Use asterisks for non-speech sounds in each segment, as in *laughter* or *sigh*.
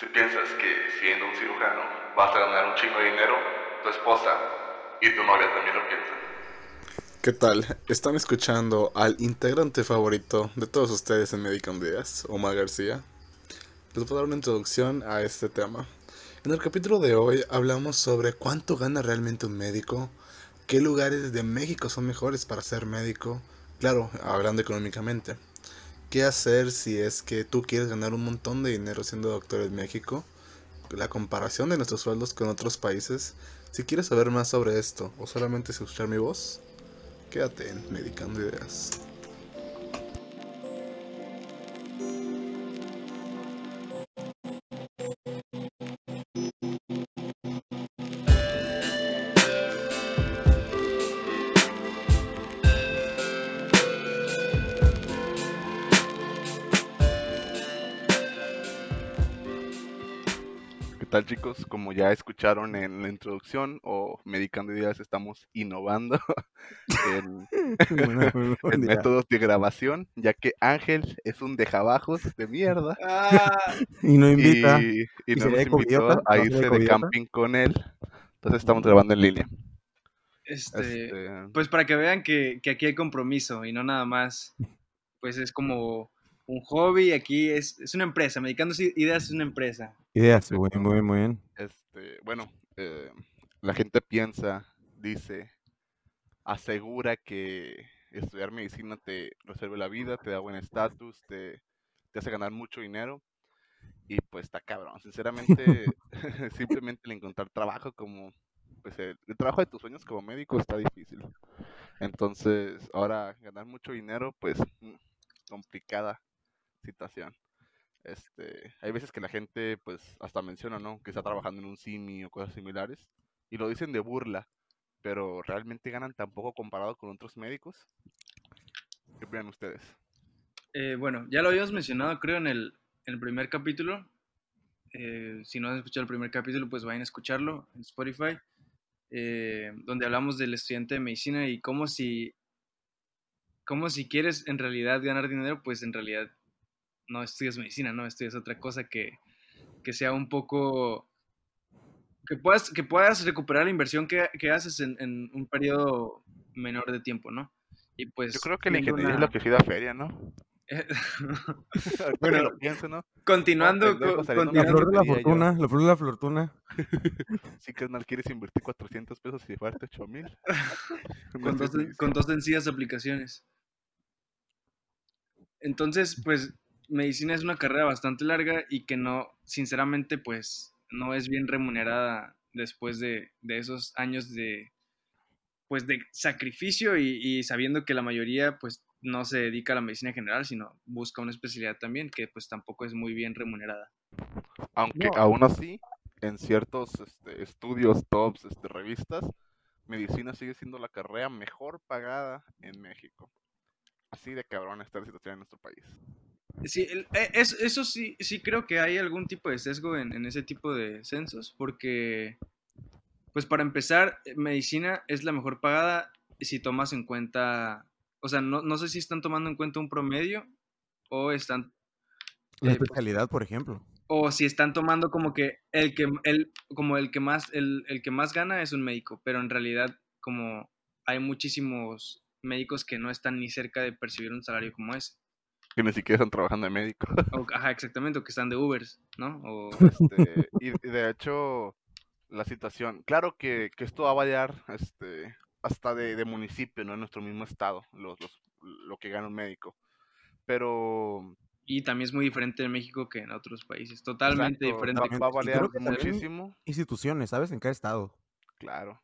Si piensas que siendo un cirujano vas a ganar un chingo de dinero, tu esposa y tu novia también lo piensan. ¿Qué tal? Están escuchando al integrante favorito de todos ustedes en Medical Díaz, Omar García. Les voy a dar una introducción a este tema. En el capítulo de hoy hablamos sobre cuánto gana realmente un médico, qué lugares de México son mejores para ser médico, claro, hablando económicamente. ¿Qué hacer si es que tú quieres ganar un montón de dinero siendo doctor en México? La comparación de nuestros sueldos con otros países. Si quieres saber más sobre esto o solamente escuchar mi voz, quédate en Medicando Ideas. Chicos? Como ya escucharon en la introducción o Medicando Ideas estamos innovando *laughs* en, *laughs* Bueno, métodos de grabación, ya que Ángel es un dejabajos de mierda *laughs* Y no invita. y, y ¿Y no sería nos invitó a ¿No irse de camping con él. Entonces estamos grabando en línea. Este, Este, Pues para que vean que, que aquí hay compromiso y no nada más, pues es como un hobby, aquí es, es una empresa, Medicando Ideas es una empresa. Ideas, muy bien, muy bien, muy bien. este, bueno, eh, la gente piensa, dice, asegura que estudiar medicina te resuelve la vida, te da buen estatus, te, te hace ganar mucho dinero. Y pues está cabrón. Sinceramente, *laughs* *laughs* simplemente el encontrar trabajo como, pues el, el trabajo de tus sueños como médico está difícil. Entonces, ahora ganar mucho dinero, pues mm, complicada situación. Este, hay veces que la gente, pues, hasta menciona, ¿no? Que está trabajando en un CIMI o cosas similares. Y lo dicen de burla, pero realmente ganan tan poco comparado con otros médicos. ¿Qué opinan ustedes? Eh, bueno, ya lo habíamos mencionado, creo, en el, en el primer capítulo. Eh, si no han escuchado el primer capítulo, pues vayan a escucharlo en Spotify, eh, donde hablamos del estudiante de medicina y cómo si, cómo si quieres en realidad ganar dinero, pues en realidad no estudias medicina, no estudias otra cosa que, que sea un poco... Que puedas, que puedas recuperar la inversión que, que haces en, en un periodo menor de tiempo, ¿no? Y pues... Yo creo que la ingeniería es lo que sí da feria, ¿no? *laughs* Que Bueno, lo pienso, ¿no? Continuando, pendejo co- saliendo La flor de la yo. fortuna, la flor de la fortuna. *laughs* Sí no quieres invertir 400 pesos y llevarte 8 mil. *laughs* con, dos, con dos sencillas aplicaciones. Entonces, pues, medicina es una carrera bastante larga y que no, sinceramente, pues, no es bien remunerada después de, de esos años de, pues, de sacrificio y, y sabiendo que la mayoría, pues, no se dedica a la medicina general, sino busca una especialidad también, que pues tampoco es muy bien remunerada. Aunque No. aún así, en ciertos este, estudios, tops, este, revistas, medicina sigue siendo la carrera mejor pagada en México. Así de cabrón está la situación en nuestro país. Sí, el- e- es- eso sí, sí creo que hay algún tipo de sesgo en, en ese tipo de censos, porque, pues para empezar, eh, medicina es la mejor pagada si tomas en cuenta, o sea, no, no sé si están tomando en cuenta un promedio o están, La Eh, pues- especialidad, por ejemplo. o si están tomando como que el que, el, como el que más, el, el que más gana es un médico, pero en realidad como hay muchísimos médicos que no están ni cerca de percibir un salario como ese. Que ni siquiera están trabajando de médico. O, ajá, exactamente, o que están de Ubers, ¿no? O, Este, y, y de hecho, la situación, claro que, que esto va a variar este, hasta de, de municipio, ¿no? En nuestro mismo estado, los, los- lo que gana un médico. Pero Y también es muy diferente en México que en otros países. Totalmente exacto, diferente. va, va a variar muchísimo. Instituciones, ¿sabes? En cada estado. Claro.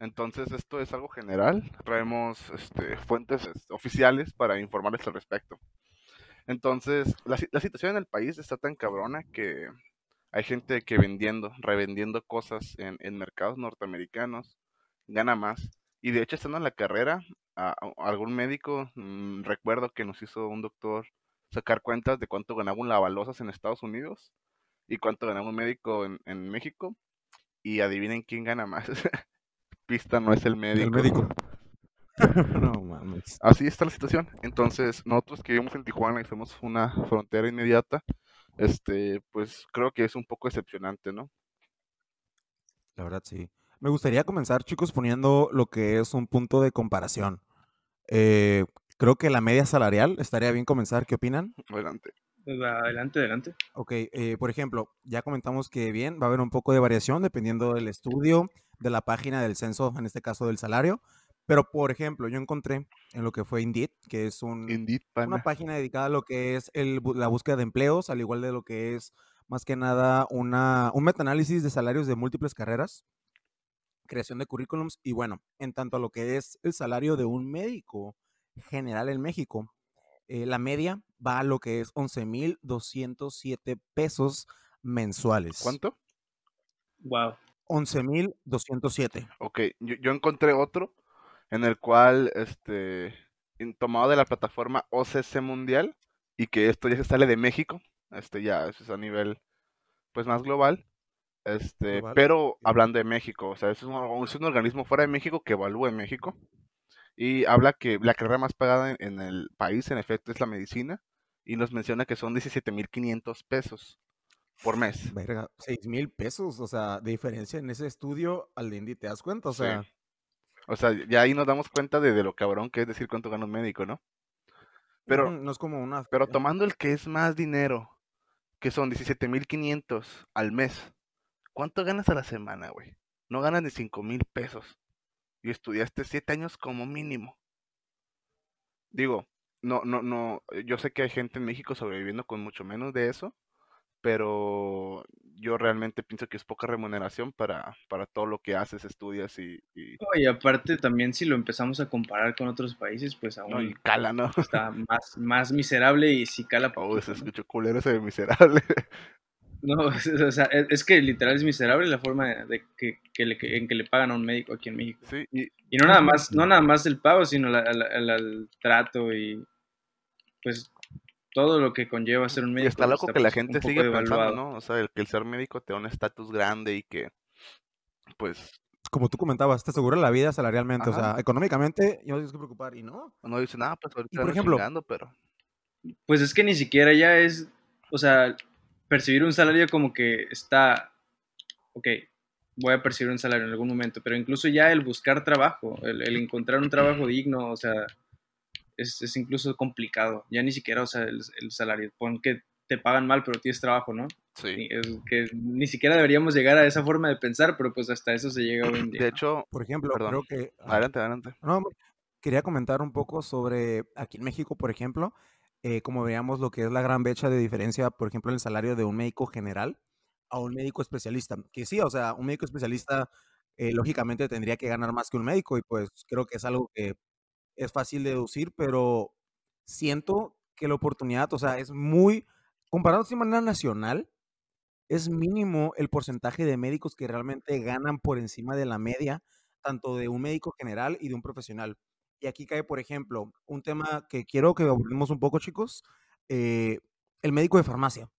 Entonces, esto es algo general. Traemos este, fuentes este, oficiales para informarles al respecto. Entonces, la, la situación en el país está tan cabrona que hay gente que vendiendo, revendiendo cosas en, en mercados norteamericanos, gana más. Y de hecho, estando en la carrera, a- a- algún médico, mm, recuerdo que nos hizo un doctor sacar cuentas de cuánto ganaba un lavalosas en Estados Unidos y cuánto ganaba un médico en, en México. Y adivinen quién gana más. *laughs* Pista no es el médico. El médico. *laughs* no mames. Así está la situación. Entonces, nosotros que vivimos en Tijuana y somos una frontera inmediata, este, pues creo que es un poco decepcionante, ¿no? La verdad, sí. Me gustaría comenzar, chicos, poniendo lo que es un punto de comparación. Eh, creo que la media salarial estaría bien comenzar. ¿Qué opinan? Adelante. Pues va, adelante, adelante. Ok, eh, por ejemplo, ya comentamos que bien, va a haber un poco de variación dependiendo del estudio, de la página del censo, en este caso del salario. Pero, por ejemplo, yo encontré en lo que fue Indeed, que es un, Indeed, una página dedicada a lo que es el la búsqueda de empleos, al igual de lo que es más que nada una, un metaanálisis de salarios de múltiples carreras, creación de currículums y bueno, en tanto a lo que es el salario de un médico general en México, eh, la media va a lo que es 11.207 pesos mensuales. ¿Cuánto? Wow. 11.207. Ok, yo, yo encontré otro en el cual, este, tomado de la plataforma OCC Mundial y que esto ya se sale de México, este ya eso es a nivel, pues más global, este, Global, pero hablando de México, o sea, es un, es un organismo fuera de México que evalúa en México y habla que la carrera más pagada en, en el país, en efecto, es la medicina y nos menciona que son 17.500 pesos por mes. Verga, 6 mil pesos, o sea, de diferencia en ese estudio al Indy, ¿te das cuenta? O Sí. O sea, ya ahí nos damos cuenta de, de lo cabrón que es decir cuánto gana un médico, ¿no? Pero, no es como una... pero tomando el que es más dinero, que son 17.500 al mes, ¿cuánto ganas a la semana, güey? No ganas ni 5.000 pesos. Y estudiaste 7 años como mínimo. Digo, no, no, no, yo sé que hay gente en México sobreviviendo con mucho menos de eso, pero yo realmente pienso que es poca remuneración para, para todo lo que haces, estudias y, y, No, y aparte también si lo empezamos a comparar con otros países, pues no, y aún cala, ¿no? está más, más miserable y sí cala Oh, poquito, se ¿no? escuchó culero ese de miserable. No, *laughs* o sea, es es que literal es miserable la forma de, de que, que le, que- en que le pagan a un médico aquí en México. Sí, y Y no nada más, no nada más el pago, sino la- la- la- el trato y pues todo lo que conlleva ser un Y médico. está loco que la pues, gente sigue pensando. ¿no? O sea, el que el ser médico te da un estatus grande y que, pues, Como tú comentabas, te asegura la vida salarialmente, o sea, económicamente no tienes que preocupar y no. uno dice, nada, pues ahorita por ejemplo- chingando, pero Pues es que ni siquiera ya es, o sea, percibir un salario como que está, ok, voy a percibir un salario en algún momento, pero incluso ya el buscar trabajo, el, el encontrar un trabajo digno, o sea, es, es incluso complicado. Ya ni siquiera, o sea, el, el salario, pon que te pagan mal, pero tienes trabajo, ¿no? sí. Es que ni siquiera deberíamos llegar a esa forma de pensar, pero pues hasta eso se llega hoy en día. De ¿no? hecho, Por ejemplo, Perdón. creo que... ah, adelante, adelante. No, quería comentar un poco sobre aquí en México, por ejemplo, eh, como veamos lo que es la gran brecha de diferencia, por ejemplo, en el salario de un médico general a un médico especialista. Que sí, o sea, un médico especialista eh, lógicamente tendría que ganar más que un médico y pues creo que es algo que es fácil de deducir, pero siento que la oportunidad, o sea, es muy, comparado de manera nacional, es mínimo el porcentaje de médicos que realmente ganan por encima de la media, tanto de un médico general y de un profesional. Y aquí cae, por ejemplo, un tema que quiero que abordemos un poco, chicos, eh, el médico de farmacia.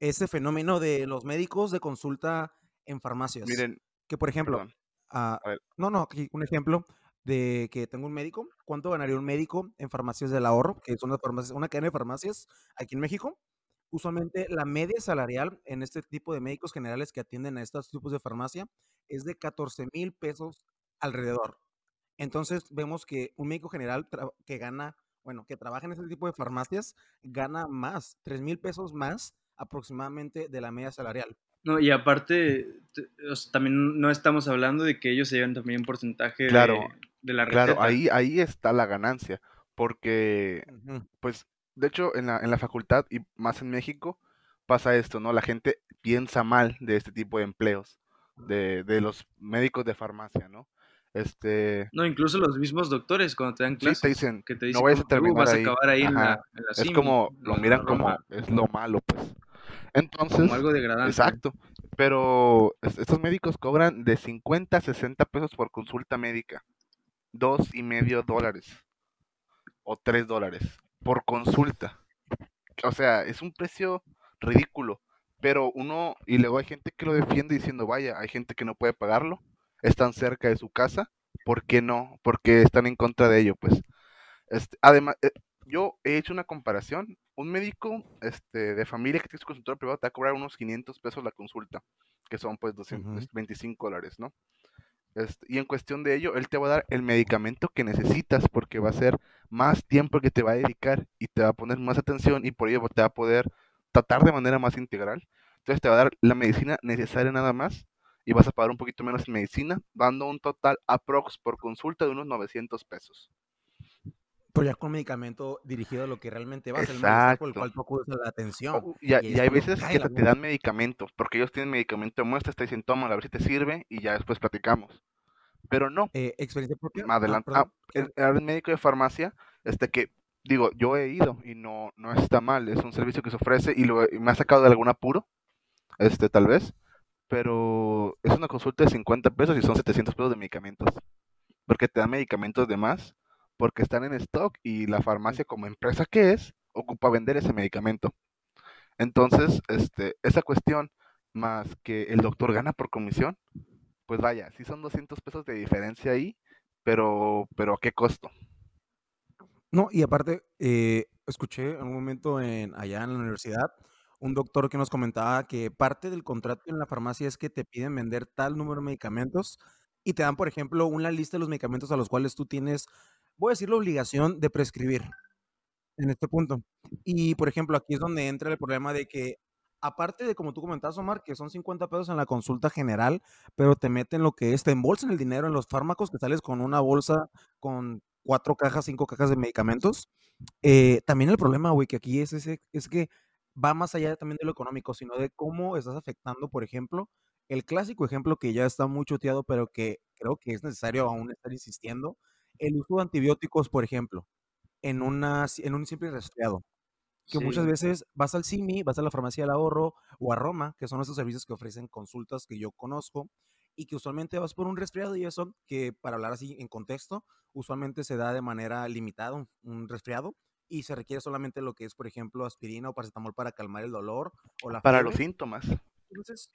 Ese fenómeno de los médicos de consulta en farmacias. Miren, que, por ejemplo, ah, no, no, aquí un ejemplo de que tengo un médico. ¿Cuánto ganaría un médico en farmacias del ahorro? Que es una, farmacia, una cadena de farmacias aquí en México. Usualmente la media salarial en este tipo de médicos generales que atienden a estos tipos de farmacia es de 14 mil pesos alrededor. Entonces vemos que un médico general que gana, bueno, que trabaja en este tipo de farmacias, gana más, 3 mil pesos más aproximadamente de la media salarial. No, y aparte, también no estamos hablando de que ellos se llevan también un porcentaje Claro, de, la receta. claro, ahí, ahí está la ganancia, porque, Ujú. pues, de hecho, en la, en la facultad y más en México pasa esto, ¿no? La gente piensa mal de este tipo de empleos, de, de los médicos de farmacia, ¿no? Este, No, incluso los mismos doctores cuando te dan sí, clases. te dicen, que te no dicen vayas a "Uh, terminar vas a ahí. acabar ahí en la, en la Es simi, como, lo la miran como, Roma", es lo malo, pues. Entonces, como algo degradante. Exacto, pero es- estos médicos cobran de 50 a 60 pesos por consulta médica, dos y medio dólares o tres dólares por consulta. O sea, es un precio ridículo, pero uno, y luego hay gente que lo defiende diciendo, vaya, hay gente que no puede pagarlo, están cerca de su casa, ¿por qué no? Porque están en contra de ello, pues. Este, además, eh, yo he hecho una comparación un médico este, de familia que tiene su consultorio privado te va a cobrar unos 500 pesos la consulta, que son pues 225 dólares, ¿no? Este, y en cuestión de ello, él te va a dar el medicamento que necesitas porque va a ser más tiempo que te va a dedicar y te va a poner más atención y por ello te va a poder tratar de manera más integral. Entonces te va a dar la medicina necesaria nada más y vas a pagar un poquito menos en medicina, dando un total aprox por consulta de unos 900 pesos. Pero ya con medicamento dirigido a lo que realmente va el por el cual tú acudes a la atención. Oh, y, hay veces que te, dan medicamento, porque ellos tienen medicamento de muestra, te dicen, toma, a ver si te sirve y ya después platicamos. Pero no. Eh, ¿Experiencia propia? Adelante. Ah, el, médico de farmacia, este que, digo, yo he ido y no, no está mal, es un servicio que se ofrece y, lo, me ha sacado de algún apuro, este, tal vez, pero es una consulta de 50 pesos y son 700 pesos de medicamentos, porque te dan medicamentos de más porque están en stock y la farmacia como empresa que es, ocupa vender ese medicamento. Entonces, este, esa cuestión, más que el doctor gana por comisión, pues vaya, sí son 200 pesos de diferencia ahí, pero, pero ¿a qué costo? No, y aparte, eh, escuché en un momento en, allá en la universidad un doctor que nos comentaba que parte del contrato en la farmacia es que te piden vender tal número de medicamentos y te dan, por ejemplo, una lista de los medicamentos a los cuales tú tienes voy a decir la obligación de prescribir en este punto. Y, por ejemplo, aquí es donde entra el problema de que, aparte de como tú comentabas, Omar, que son 50 pesos en la consulta general, pero te meten lo que es, te embolsan el dinero en los fármacos, que sales con una bolsa con cuatro cajas, cinco cajas de medicamentos. Eh, también el problema, güey, que aquí es, ese, es que va más allá también de lo económico, sino de cómo estás afectando, por ejemplo, el clásico ejemplo que ya está muy choteado, pero que creo que es necesario aún estar insistiendo, el uso de antibióticos, por ejemplo, en, una, en un simple resfriado. Que muchas veces vas al CIMI, vas a la farmacia del ahorro o a Roma, que son esos servicios que ofrecen consultas que yo conozco, y que usualmente vas por un resfriado y eso, que para hablar así en contexto, usualmente se da de manera limitada un, resfriado y se requiere solamente lo que es, por ejemplo, aspirina o paracetamol para calmar el dolor o la Para los síntomas. Entonces,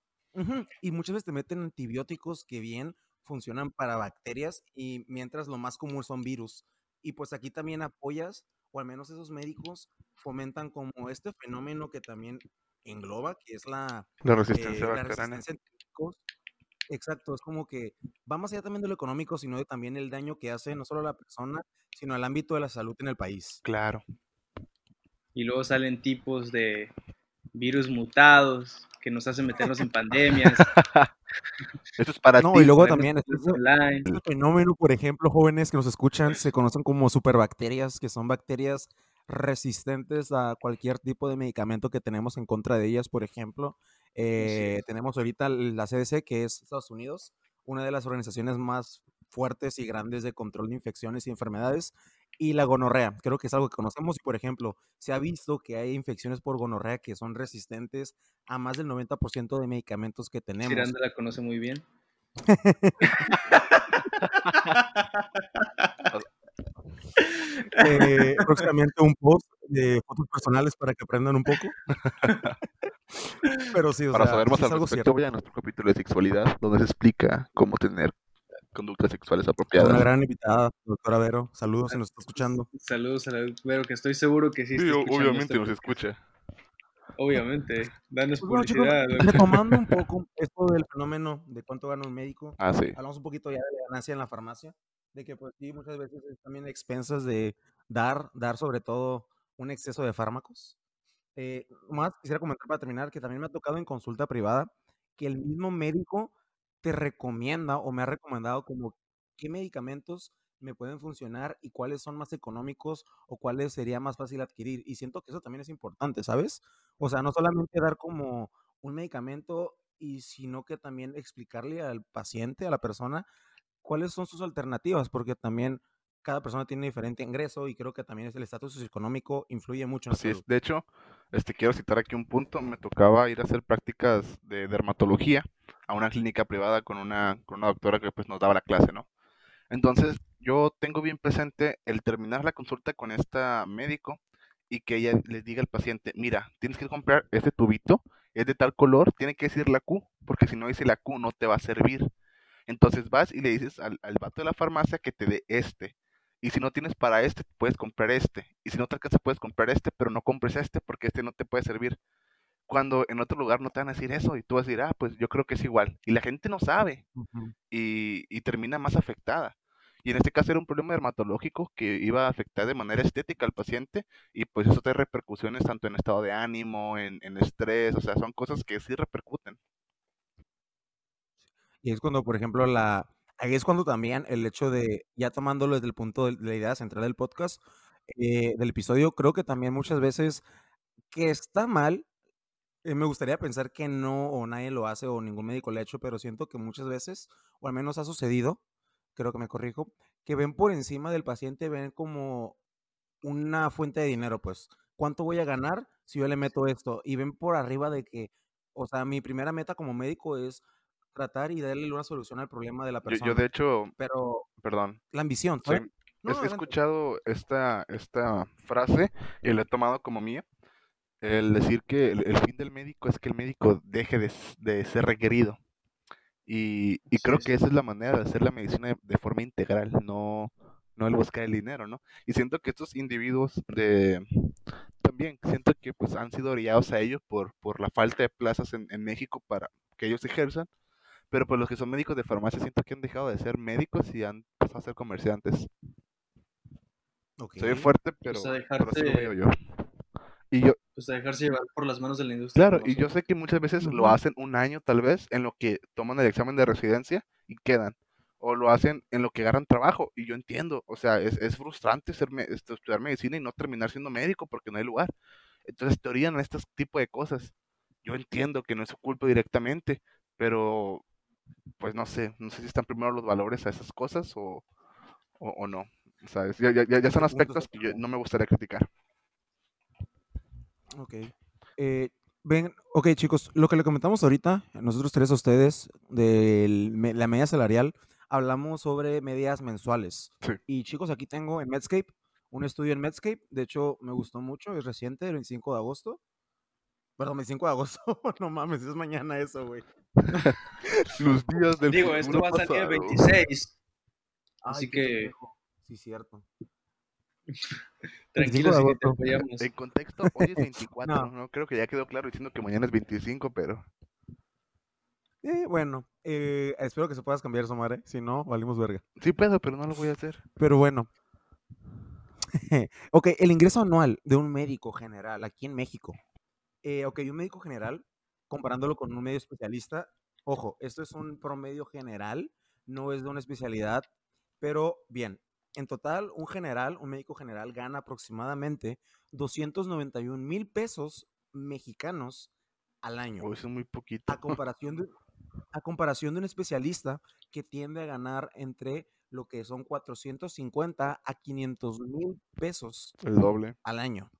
y muchas veces te meten antibióticos que bien funcionan para bacterias y mientras lo más común son virus. Y pues aquí también apoyas, o al menos esos médicos fomentan como este fenómeno que también engloba, que es la, la resistencia eh, bacteriana. Exacto, es como que va más allá también de lo económico, sino de también el daño que hace no solo a la persona, sino al ámbito de la salud en el país. Claro. Y luego salen tipos de virus mutados que nos hacen meternos en pandemias. *laughs* Eso es para no, y luego también este, este, fenómeno, por ejemplo, jóvenes que nos escuchan, se conocen como superbacterias, que son bacterias resistentes a cualquier tipo de medicamento que tenemos en contra de ellas, por ejemplo. Eh, tenemos ahorita la CDC, que es Estados Unidos, una de las organizaciones más fuertes y grandes de control de infecciones y enfermedades, y la gonorrea. Creo que es algo que conocemos y, por ejemplo, se ha visto que hay infecciones por gonorrea que son resistentes a más del 90% de medicamentos que tenemos. Miranda la conoce muy bien. *laughs* eh, próximamente un post de fotos personales para que aprendan un poco. *laughs* Pero sí, o para sea, saber más sí al respecto, voy a nuestro capítulo de sexualidad, donde se explica cómo tener conductas sexuales apropiadas. Una gran invitada, doctora Vero. Saludos si nos está escuchando. Saludos a la Vero, que estoy seguro que sí. sí obviamente nos escucha. Obviamente, danos pues publicidad. retomando un *laughs* poco esto del fenómeno de cuánto gana un médico, ah, sí. hablamos un poquito ya de la ganancia en la farmacia, de que pues sí, muchas veces es también expensas de dar, dar sobre todo un exceso de fármacos. Eh, más quisiera comentar para terminar que también me ha tocado en consulta privada que el mismo médico te recomienda o me ha recomendado como qué medicamentos me pueden funcionar y cuáles son más económicos o cuáles sería más fácil adquirir. Y siento que eso también es importante, ¿sabes? O sea, no solamente dar como un medicamento y sino que también explicarle al paciente, a la persona, cuáles son sus alternativas, porque también cada persona tiene diferente ingreso y creo que también el estatus socioeconómico influye mucho en Así es. De hecho, este, quiero citar aquí un punto. Me tocaba ir a hacer prácticas de dermatología a una clínica privada con una, con una doctora que pues nos daba la clase, ¿no? Entonces, yo tengo bien presente el terminar la consulta con esta médico y que ella les diga al paciente, mira, tienes que comprar este tubito, es de tal color, tiene que decir la Q, porque si no dice la Q no te va a servir. Entonces vas y le dices al, al vato de la farmacia que te dé este Y si no tienes para este, puedes comprar este. Y si no te alcanza, puedes comprar este, pero no compres este porque este no te puede servir. Cuando en otro lugar no te van a decir eso y tú vas a decir, ah, pues yo creo que es igual. Y la gente no sabe y, y termina más afectada. Y en este caso era un problema dermatológico que iba a afectar de manera estética al paciente y pues eso tiene repercusiones tanto en estado de ánimo, en, en estrés, o sea, son cosas que sí repercuten. Y es cuando, por ejemplo, la... Ahí es cuando también el hecho de, ya tomándolo desde el punto de la idea central del podcast, eh, del episodio, creo que también muchas veces que está mal, eh, me gustaría pensar que no o nadie lo hace o ningún médico lo ha hecho, pero siento que muchas veces, o al menos ha sucedido, creo que me corrijo, que ven por encima del paciente, ven como una fuente de dinero, pues, ¿cuánto voy a ganar si yo le meto esto? Y ven por arriba de que, o sea, mi primera meta como médico es tratar y darle una solución al problema de la Yo, persona. yo de hecho, Pero perdón, la ambición, sí, he adelante. escuchado esta, esta frase y la he tomado como mía. El decir que el, el fin del médico es que el médico deje de, de ser requerido. Y, y creo Sí, que esa es la manera de hacer la medicina de, de forma integral, no, no el buscar el dinero, ¿no? Y siento que estos individuos de, también siento que pues han sido orillados a ello por, por la falta de plazas en, en México para que ellos ejerzan, pero pues los que son médicos de farmacia siento que han dejado de ser médicos y han pasado a ser comerciantes. Ve fuerte, pero, Pues a pero así lo veo yo. Y yo, Pues a dejarse llevar por las manos de la industria. claro, y yo sé que muchas veces lo hacen un año tal vez en lo que toman el examen de residencia y quedan. O lo hacen en lo que agarran trabajo. Y yo entiendo, o sea, es, es frustrante ser me- estu- estudiar medicina y no terminar siendo médico porque no hay lugar. Entonces te orillan a este tipo de cosas. Yo entiendo que no es su culpa directamente, pero pues no sé, no sé si están primero los valores a esas cosas o, o, o no. O sea, es- ya, ya, ya- son aspectos que yo no me gustaría criticar. Ok. Eh, ven, ok, chicos, lo que le comentamos ahorita, nosotros tres a ustedes, de la media salarial, hablamos sobre medias mensuales. Sí. Y chicos, aquí tengo en Medscape, un estudio en Medscape, de hecho me gustó mucho, es reciente, el 25 de agosto. Perdón, 25 de agosto, *laughs* no mames, es mañana eso, güey. *laughs* Los días del Digo, esto va a salir el pasado. 26. Ay, Así que pendejo. Sí, cierto. 25 tranquilos de y que te agosto. apoyamos. En contexto, hoy es *laughs* 24, No. ¿no? Creo que ya quedó claro diciendo que mañana es 25, pero Eh, bueno, eh, espero que se puedas cambiar, Somare, si no, valimos verga. sí puedo, pero no lo voy a hacer. Pero bueno. *laughs* ok, el ingreso anual de un médico general aquí en México. Eh, ok, un médico general, comparándolo con un medio especialista, ojo, esto es un promedio general, no es de una especialidad, pero bien, en total, un general, un médico general gana aproximadamente 291 mil pesos mexicanos al año O eso es muy poquito. a comparación de, a comparación de un especialista que tiende a ganar entre lo que son 450 a 500 mil pesos El doble. al año.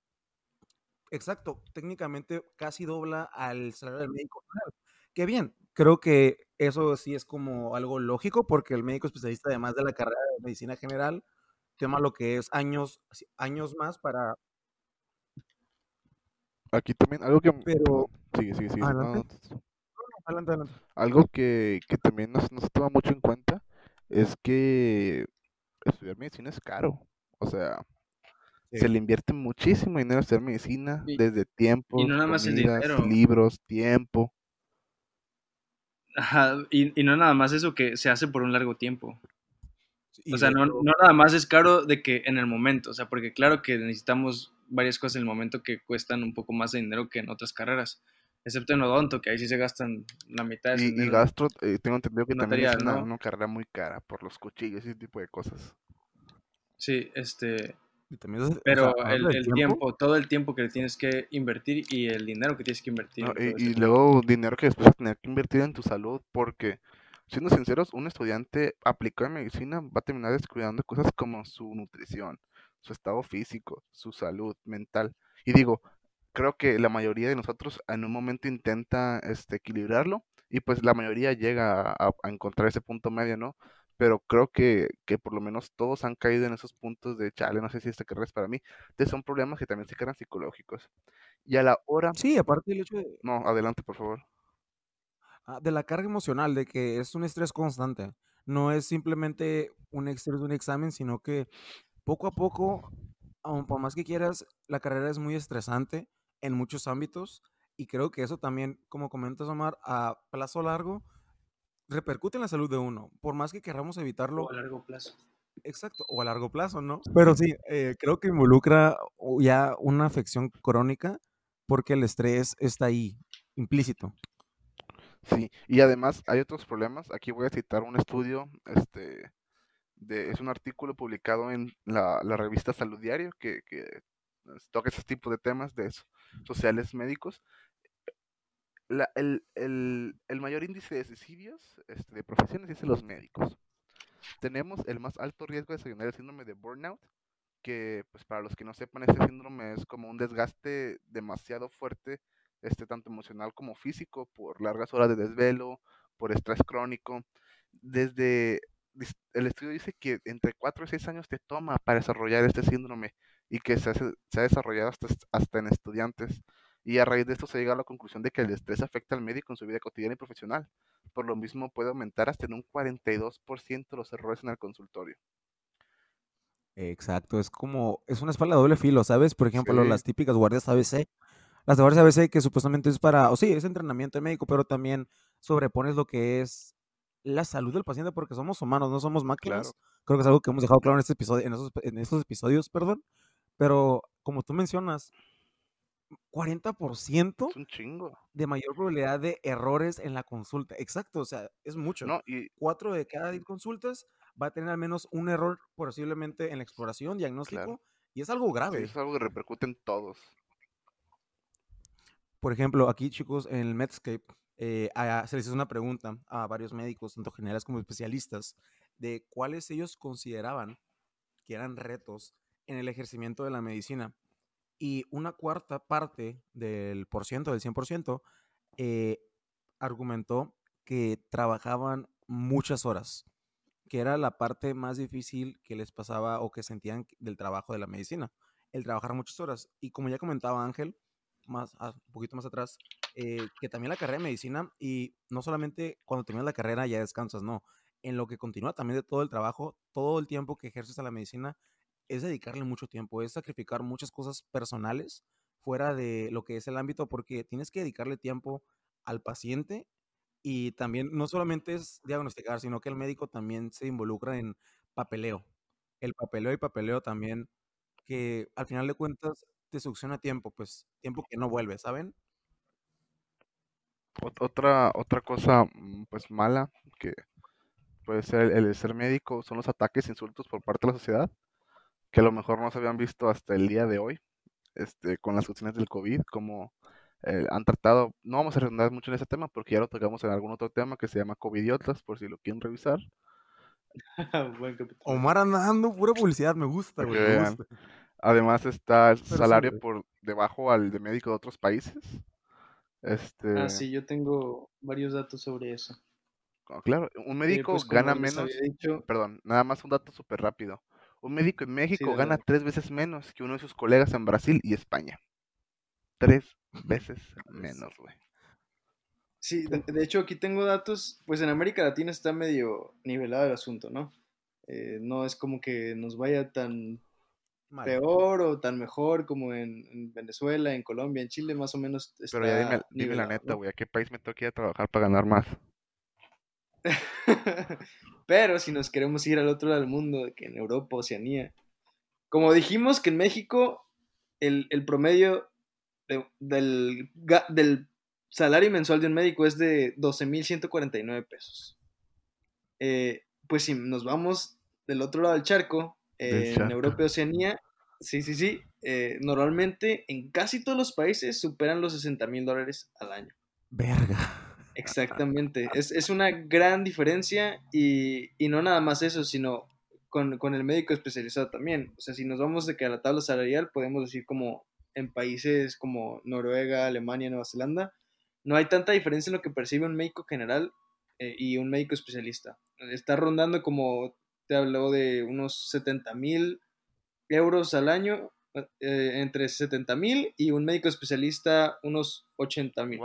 Exacto, técnicamente casi dobla al salario del médico general. Que bien, creo que eso sí es como algo lógico porque el médico especialista, además de la carrera medicina general, toma lo que es años, años más para... Aquí también, algo que... Pero, sigue, sigue, adelante. no, adelante, adelante. algo que, que también no, no se toma mucho en cuenta es que estudiar medicina es caro. O sea, se le invierte muchísimo dinero a estudiar medicina, Y- desde tiempos, no nada más el comidas, dinero. libros, tiempo. Ajá, y, y no nada más eso que se hace por un largo tiempo. Y O sea, no, nada más es caro de que en el momento, o sea, porque claro que necesitamos varias cosas en el momento que cuestan un poco más de dinero que en otras carreras, excepto en odonto, que ahí sí se gastan la mitad de Y, y dinero. gastro, eh, tengo entendido que también es una, ¿no? una carrera muy cara por los cuchillos y ese tipo de cosas. Sí, este, y también es- o sea, pero el, tiempo, todo el tiempo que le tienes que invertir y el dinero que tienes que invertir. No, y, y luego dinero que después vas a tener que invertir en tu salud, porque, siendo sinceros, un estudiante aplicado en medicina va a terminar descuidando cosas como su nutrición, su estado físico, su salud mental. Y digo, creo que la mayoría de nosotros en un momento intenta este, equilibrarlo y pues la mayoría llega a, a encontrar ese punto medio, ¿no? Pero creo que, que por lo menos todos han caído en esos puntos de chale, no sé si esta carrera es para mí. Entonces son problemas que también se crean psicológicos. Y a la hora... Sí, aparte del hecho de, No, adelante, por favor. Ah, de la carga emocional, de que es un estrés constante. No es simplemente un estrés de un examen, sino que poco a poco, aun por más que quieras, la carrera es muy estresante en muchos ámbitos y creo que eso también, como comentas Omar, a plazo largo repercute en la salud de uno, por más que queramos evitarlo. O a largo plazo. Exacto, o a largo plazo, ¿no? Pero sí, eh, creo que involucra ya una afección crónica porque el estrés está ahí, implícito. Sí, y además hay otros problemas. Aquí voy a citar un estudio, este, de, es un artículo publicado en la, revista Salud Diario que, que toca ese tipo de temas de sociales médicos. el, el, mayor índice de suicidios este, de profesiones es en los médicos. Tenemos el más alto riesgo de desarrollar el síndrome de burnout, que pues para los que no sepan, este síndrome es como un desgaste demasiado fuerte este, tanto emocional como físico, por largas horas de desvelo, por estrés crónico. Desde el estudio dice que entre 4 y 6 años te toma para desarrollar este síndrome y que se, se ha desarrollado hasta, hasta en estudiantes. Y a raíz de esto se llega a la conclusión de que el estrés afecta al médico en su vida cotidiana y profesional. Por lo mismo puede aumentar hasta en un 42% los errores en el consultorio. Exacto, es como, es una espalda de doble filo, ¿sabes? Por ejemplo, las típicas guardias ABC las de a veces que supuestamente es para, o sí, es entrenamiento médico, pero también sobrepones lo que es la salud del paciente porque somos humanos, no somos máquinas. Creo que es algo que hemos dejado claro en este episodio, en esos, en esos episodios, perdón. Pero como tú mencionas, 40% es un chingo. de mayor probabilidad de errores en la consulta. Exacto, o sea, es mucho. No, y... Cuatro de cada 10 consultas va a tener al menos un error posiblemente en la exploración, diagnóstico, y es algo grave. es algo que repercute en todos. Por ejemplo, aquí chicos, en el Medscape eh, se les hizo una pregunta a varios médicos, tanto generales como especialistas, de cuáles ellos consideraban que eran retos en el ejercimiento de la medicina. Y una cuarta parte del por ciento, del 100%, eh, argumentó que trabajaban muchas horas, que era la parte más difícil que les pasaba o que sentían del trabajo de la medicina, el trabajar muchas horas. Y como ya comentaba Ángel, más, ah, un poquito más atrás, eh, que también la carrera de medicina, y no solamente cuando terminas la carrera ya descansas, no, en lo que continúa también de todo el trabajo, todo el tiempo que ejerces a la medicina, es dedicarle mucho tiempo, es sacrificar muchas cosas personales fuera de lo que es el ámbito, porque tienes que dedicarle tiempo al paciente y también no solamente es diagnosticar, sino que el médico también se involucra en papeleo. El papeleo y papeleo también, que al final de cuentas te succiona tiempo, pues tiempo que no vuelve, ¿saben? Otra, otra cosa mm, pues mala que puede ser el, ser médico son los ataques e insultos por parte de la sociedad, que a lo mejor no se habían visto hasta el día de hoy, este, con las cuestiones del COVID, como eh, han tratado, no vamos a redundar mucho en ese tema porque ya lo tocamos en algún otro tema que se llama COVIDiotas, por si lo quieren revisar. *laughs* Omar andando, pura publicidad, me gusta, güey, me gusta. Además está el salario por debajo al de médico de otros países. Este... Ah, sí, yo tengo varios datos sobre eso. Oh, claro, un médico pues, gana menos. Perdón, nada más un dato súper rápido. Un médico en México gana tres veces menos que uno de sus colegas en Brasil y España. Tres veces *laughs* menos, güey. Sí, de, hecho aquí tengo datos, pues en América Latina está medio nivelado el asunto, ¿no? Eh, no es como que nos vaya tan peor o tan mejor como en, Venezuela, en Colombia, en Chile, más o menos. Pero ya dime, la neta, güey, ¿a qué país me toca ir a trabajar para ganar más? *laughs* Pero si nos queremos ir al otro lado del mundo, que en Europa, Oceanía. Como dijimos que en México el, promedio del, del salario mensual de un médico es de 12.149 pesos. Eh, pues si nos vamos del otro lado del charco, en Europa y Oceanía, sí, sí, sí, eh, normalmente en casi todos los países superan los 60 mil dólares al año. Verga. Exactamente, es, una gran diferencia y, no nada más eso, sino con, el médico especializado también. O sea, si nos vamos de que a la tabla salarial, podemos decir como en países como Noruega, Alemania, Nueva Zelanda, no hay tanta diferencia en lo que percibe un médico general eh, y un médico especialista. Está rondando como te habló de unos 70 mil euros al año, eh, entre 70 mil y un médico especialista unos 80 mil.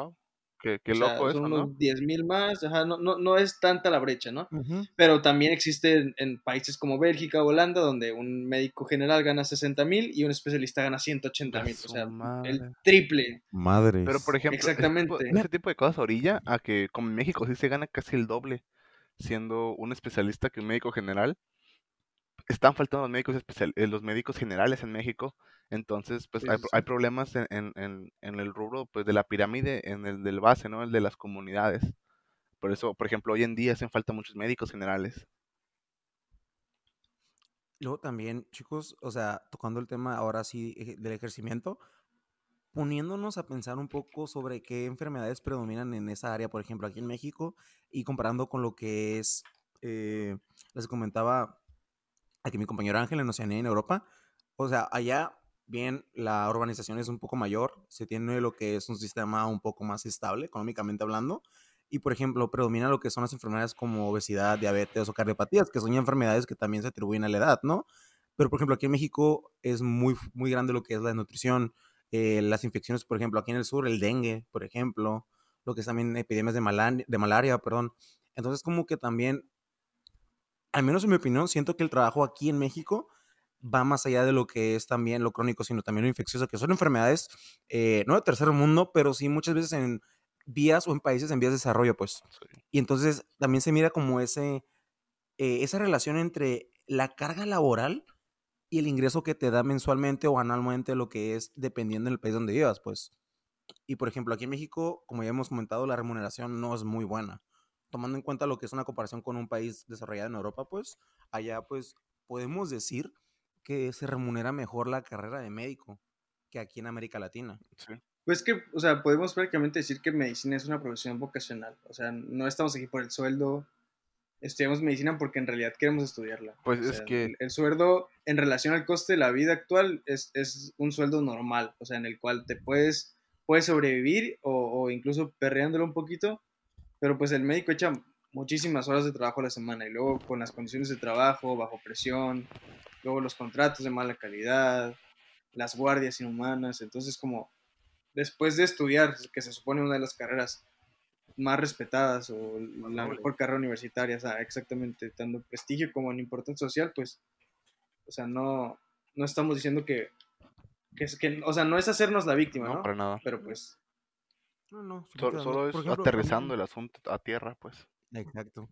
Qué, qué O sea, loco eso, son ¿no? unos 10 mil más, ajá, no, no, no es tanta la brecha, ¿no? Ujú. Pero también existe en, en países como Bélgica o Holanda, donde un médico general gana 60 mil y un especialista gana 180 A mil, o sea, el madre. triple. Madres. Pero, por ejemplo, ese tipo, Exactamente. ese tipo de cosas orilla a que, como en México, sí se gana casi el doble siendo un especialista que un médico general. Están faltando los médicos especial, eh, los médicos generales en México. Entonces, pues Sí, hay, sí, hay problemas en, en, en, en el rubro pues, de la pirámide, en el del base, ¿no? El de las comunidades. Por eso, por ejemplo, hoy en día hacen falta muchos médicos generales. Luego también, chicos, o sea, tocando el tema ahora sí eje- del ejercimiento, poniéndonos a pensar un poco sobre qué enfermedades predominan en esa área, por ejemplo, aquí en México, y comparando con lo que es, eh, les comentaba aquí mi compañero Ángel en Oceanía, en Europa, o sea, allá, bien, la urbanización es un poco mayor, se tiene lo que es un sistema un poco más estable, económicamente hablando, y por ejemplo, predomina lo que son las enfermedades como obesidad, diabetes o cardiopatías, que son enfermedades que también se atribuyen a la edad, ¿no? Pero por ejemplo, aquí en México es muy, muy grande lo que es la nutrición, eh, las infecciones, por ejemplo, aquí en el sur, el dengue, por ejemplo, lo que es también epidemias de, malan- de malaria, perdón. Entonces, como que también, al menos en mi opinión, siento que el trabajo aquí en México va más allá de lo que es también lo crónico, sino también lo infeccioso, que son enfermedades, eh, no de tercer mundo, pero sí muchas veces en vías o en países en vías de desarrollo, pues. Sí. Y entonces también se mira como ese, eh, esa relación entre la carga laboral y el ingreso que te da mensualmente o anualmente, lo que es dependiendo del país donde vivas, pues. Y por ejemplo, aquí en México, como ya hemos comentado, la remuneración no es muy buena. Tomando en cuenta lo que es una comparación con un país desarrollado en Europa, pues allá pues podemos decir que se remunera mejor la carrera de médico que aquí en América Latina. Sí. Pues que, o sea, podemos prácticamente decir que medicina es una profesión vocacional. O sea, no estamos aquí por el sueldo. Estudiamos medicina porque en realidad queremos estudiarla. Pues O es que- El, el sueldo en relación al coste de la vida actual es, es un sueldo normal. O sea, en el cual te puedes, puedes sobrevivir o, o incluso perreándolo un poquito. Pero pues el médico echa muchísimas horas de trabajo a la semana. Y luego con las condiciones de trabajo, bajo presión. Luego los contratos de mala calidad. Las guardias inhumanas. Entonces como después de estudiar, que se supone una de las carreras más respetadas o la mejor carrera universitaria, o sea, exactamente, tanto en prestigio como en importancia social, pues, o sea, no, no estamos diciendo que, que, es, que, o sea, no es hacernos la víctima, No, ¿no? para nada. Pero pues, No, no, Solo, es ejemplo, aterrizando el asunto a tierra, pues. Exacto.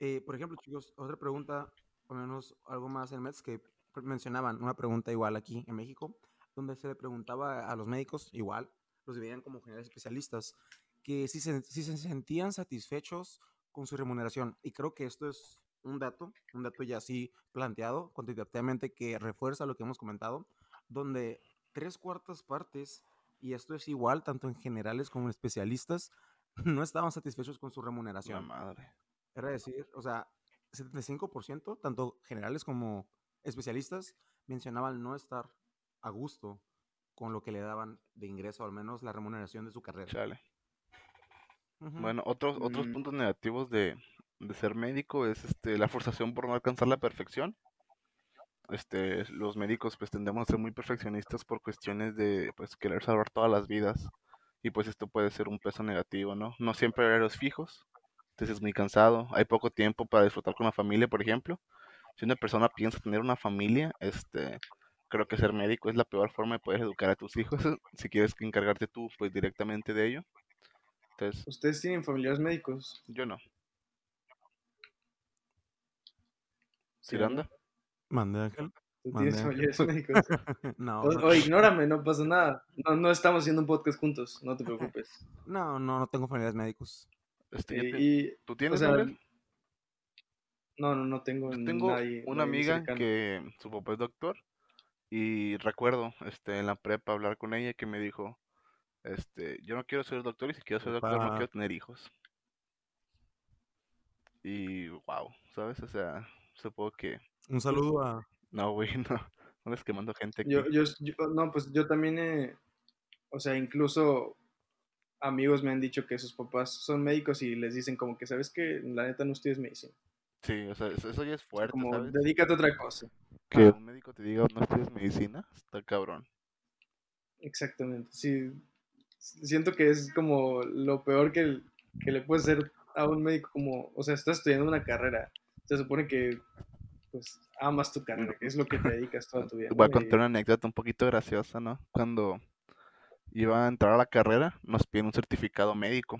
Eh, por ejemplo, chicos, otra pregunta, o menos algo más en Mets que mencionaban, una pregunta igual aquí en México, donde se le preguntaba a los médicos, igual, los veían como generales especialistas, que si se, si se sentían satisfechos con su remuneración. Y creo que esto es un dato, un dato ya así planteado cuantitativamente que refuerza lo que hemos comentado, donde tres cuartas partes, y esto es igual tanto en generales como en especialistas, *laughs* no estaban satisfechos con su La remuneración. madre. Era decir, o sea, 75%, tanto generales como especialistas, mencionaban no estar a gusto con lo que le daban de ingreso, al menos la remuneración de su carrera. Chale. Bueno, otros, otros Mm. puntos negativos de, de ser médico es este, la frustración por no alcanzar la perfección. Este, los médicos pues tendemos a ser muy perfeccionistas por cuestiones de pues querer salvar todas las vidas y pues esto puede ser un peso negativo, ¿no? No siempre hay horarios fijos, entonces es muy cansado, hay poco tiempo para disfrutar con la familia, por ejemplo. Si una persona piensa tener una familia, este, creo que ser médico es la peor forma de poder educar a tus hijos *laughs* si quieres que encargarte tú pues directamente de ello. Entonces, ustedes tienen familiares médicos. yo no. ¿sí, ¿Tiranda? Mande, Ángel. ¿Tú tienes familiares médicos? *laughs* no, O, o ignórame, no pasa nada. No, no estamos haciendo un podcast juntos, no te preocupes. *laughs* no, no, no tengo familiares médicos. Este, yo Y, ¿Tú o tienes, sea, Gabriel? no, no, no tengo Yo tengo nadie. una nadie amiga cercano. que su papá es doctor y recuerdo este, en la prepa hablar con ella que me dijo, este, yo no quiero ser doctor y si quiero ser doctor no quiero tener hijos. Y wow, ¿sabes? O sea, supongo que... Un saludo a... No, güey, *laughs* no, no les quemando gente aquí. Yo, yo, yo- no, pues yo también, eh, o sea, incluso amigos me han dicho que sus papás son médicos y les dicen como que, ¿sabes que La neta no estudies medicina. Sí, o sea, eso, eso ya es fuerte, Como, ¿sabes? dedícate a otra cosa. Que un médico te diga no estudias medicina, está cabrón. Exactamente. Si, siento que es como lo peor que, que le puede hacer a un médico como, o sea, estás estudiando una carrera, se supone que pues amas tu carrera, que es lo que te dedicas toda tu vida. Voy a contar una anécdota un poquito graciosa, ¿no? Cuando iba a entrar a la carrera, nos piden un certificado médico.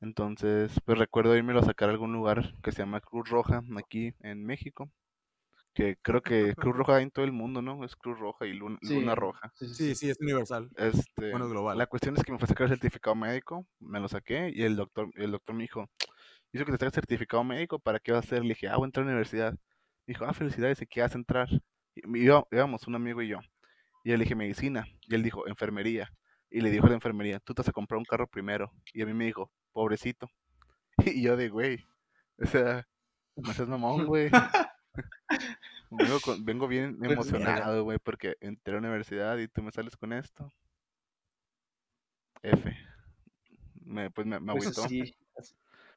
Entonces, pues recuerdo irme a sacar a algún lugar que se llama Cruz Roja, aquí en México. Que creo que Cruz Roja hay en todo el mundo, ¿no? Es Cruz Roja y Luna, Sí, Luna Roja. sí, sí, Sí, es universal. Este, Bueno, es global. La cuestión es que me fue a sacar el certificado médico, me lo saqué y el doctor, el doctor me dijo, hizo que te traigas certificado médico, ¿para qué vas a hacer? Le dije, ah, voy a entrar a la universidad. Me dijo, ah, felicidades, ¿y qué vas a entrar? Y me- íbamos, íbamos un amigo y yo. Y yo le dije, medicina. Y él dijo, enfermería. Y le dijo a la enfermería, tú te vas a comprar un carro primero. Y a mí me dijo, pobrecito. *laughs* Y yo de, güey, o sea, no seas mamón, *laughs* güey. Vengo, con- vengo bien Pues, emocionado, güey, porque entré a la universidad y tú me sales con esto. F. Me, pues me, me Pues agüitó. sí,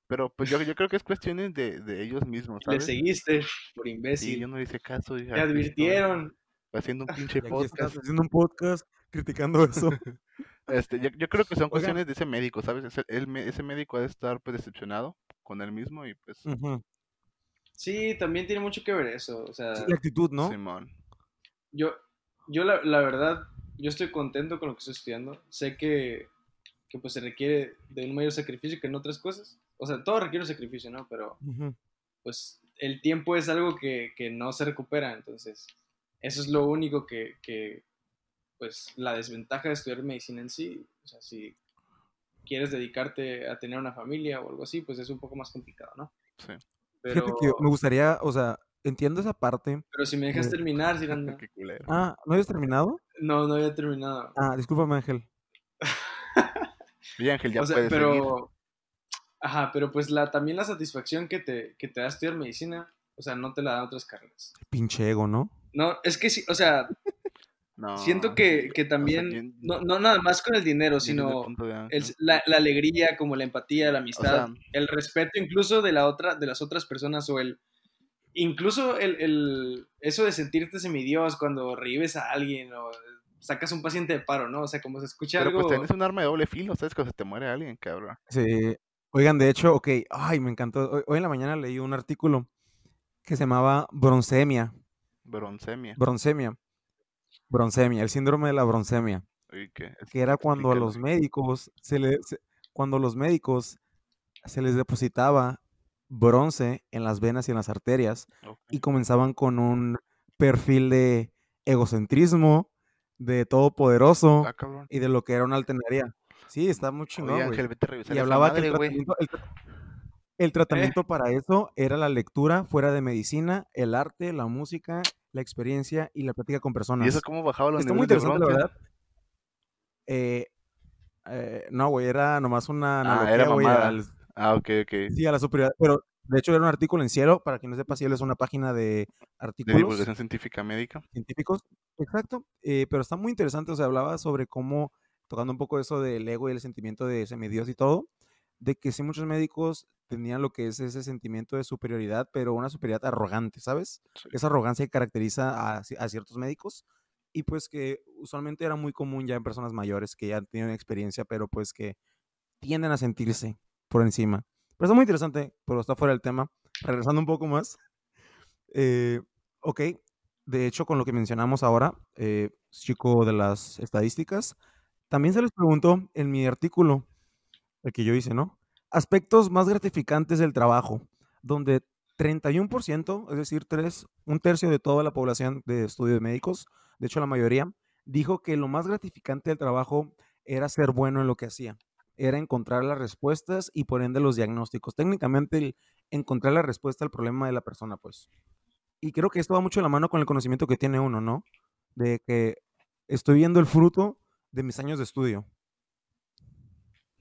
Pero pues yo, yo creo que es cuestiones de, de ellos mismos, le ¿sabes? seguiste por Sí, imbécil. yo no le hice caso. Te "Aquí estoy, advirtieron. Haciendo un *laughs* pinche podcast. estás haciendo un podcast criticando eso. *laughs* Este, yo, yo creo que son Oigan. cuestiones de ese médico, ¿sabes? Ese, el ese médico ha de estar pues decepcionado con él mismo y pues Ujú. Sí, también tiene mucho que ver eso. O sea, Sí, la actitud, ¿no? Simón. yo, yo la, la verdad, yo estoy contento con lo que estoy estudiando. Sé que, que pues se requiere de un mayor sacrificio que en otras cosas. O sea, todo requiere un sacrificio, ¿no? Pero pues el tiempo es algo que, que no se recupera, entonces eso es lo único que, que, pues la desventaja de estudiar medicina en sí, o sea, si quieres dedicarte a tener una familia o algo así, pues es un poco más complicado, ¿no? Sí. Pero, Fíjate que me gustaría, o sea, entiendo esa parte. pero si me dejas Eh, terminar, Ciranda. *laughs* Qué culero. Ah, ¿no habías terminado? No, no había terminado. Ah, discúlpame, Ángel. Y *laughs* Ángel ya o sea, puede pero, seguir. ajá, pero pues la, también la satisfacción que te, que te da estudiar medicina, o sea, no te la dan otras carreras. Pinche ego, ¿no? No, es que sí, o sea, No, siento que, que o sea, también, no, no nada más con el dinero, el sino el- la, la alegría, como la empatía, la amistad, sea- el respeto incluso de, la otra, de las otras personas o el... Incluso el, el- eso de sentirte semidios cuando revives a alguien o sacas un paciente de paro, ¿no? O sea, como se escucha Pero algo... pues tenés un arma de doble filo, ¿sabes? Cuando se te muere alguien, cabrón. Sí. Oigan, de hecho, ok, ay, me encantó. Hoy, hoy en la mañana leí un artículo que se llamaba broncemia. Broncemia. Broncemia. Broncemia, el síndrome de la broncemia. ¿qué? Que era cuando a los médicos se le, se- cuando los médicos se les depositaba bronce en las venas y en las arterias y comenzaban con un perfil de egocentrismo, de todopoderoso Ah, y de lo que era una altanería. Sí, está muy chingón, Oye, güey. Ángel, vete a revisar Y hablaba que madre, el tratamiento, el el tratamiento para eso era la lectura fuera de medicina, el arte, la música, la experiencia y la plática con personas. ¿Y eso cómo bajaba los Está muy niveles de interesante, la verdad. Eh, eh, no, güey, era nomás una Ah, era güey, al- Ah, ok, ok. sí, a la superioridad. Pero, de hecho, era un artículo en Cielo. Para quien no sepa, Cielo es una página de De artículos divulgación científica médica. científicos. Exacto. eh, pero está muy interesante. O sea, hablaba sobre cómo, tocando un poco eso del ego y el sentimiento de semidios y todo, de que sí muchos médicos tenían lo que es ese sentimiento de superioridad, pero una superioridad arrogante, ¿sabes? Sí. Esa arrogancia que caracteriza a, a ciertos médicos y pues que usualmente era muy común ya en personas mayores que ya tienen experiencia, pero pues que tienden a sentirse por encima. Pero está muy interesante, pero está fuera del tema. Regresando un poco más. eh, ok, de hecho, con lo que mencionamos ahora, eh, chico de las estadísticas, también se les preguntó en mi artículo, el que yo hice, ¿no? Aspectos más gratificantes del trabajo, donde 31%, es decir, tres, un tercio de toda la población de estudio de médicos, de hecho la mayoría, dijo que lo más gratificante del trabajo era ser bueno en lo que hacía, era encontrar las respuestas y por ende los diagnósticos. Técnicamente el encontrar la respuesta al problema de la persona, pues. Y creo que esto va mucho de la mano con el conocimiento que tiene uno, ¿no? De que estoy viendo el fruto de mis años de estudio.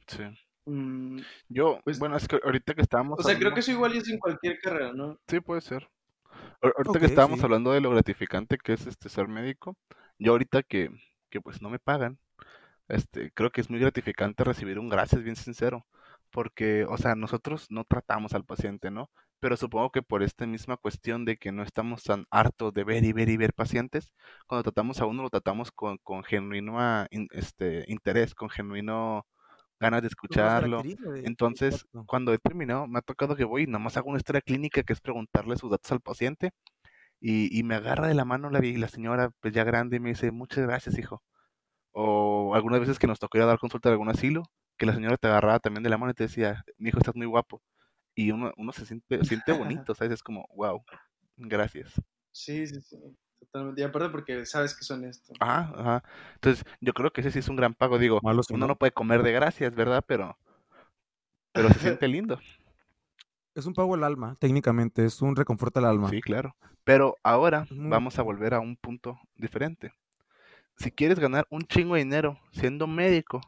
Sí. Mm, Yo, Pues- bueno, es que ahorita que estábamos o sea, creo que eso igual es en cualquier carrera, ¿no? Sí, puede ser. Ahor- Ahorita que estábamos sí. hablando de lo gratificante que es este ser médico, yo ahorita que, que pues no me pagan, este, creo que es muy gratificante recibir un gracias, bien sincero, porque, o sea, nosotros no tratamos al paciente, ¿no? pero supongo que por esta misma cuestión de que no estamos tan hartos de ver y ver y ver pacientes, cuando tratamos a uno lo tratamos con, con genuino ah, este, interés, con genuino ganas de escucharlo. de- Entonces, cuando he terminado, me ha tocado que voy y nomás hago una historia clínica que es preguntarle sus datos al paciente y, y me agarra de la mano la, la señora, pues ya grande, y me dice, muchas gracias, hijo. O algunas veces que nos tocó ir a dar consulta de algún asilo, que la señora te agarraba también de la mano y te decía, mi hijo, estás muy guapo. Y uno, uno se siente, siente bonito, *laughs* ¿sabes? Es como, wow, gracias. Sí, sí, sí. Totalmente. Y aparte porque sabes que son esto. Ajá, ajá. Entonces, yo creo que ese sí es un gran pago. Digo, uno no. no puede comer de gracias, ¿verdad? Pero, pero se siente lindo. *laughs* Es un pago al alma, técnicamente, es un reconforta al alma. Sí, claro. Pero ahora vamos a volver a un punto diferente. Si quieres ganar un chingo de dinero siendo médico,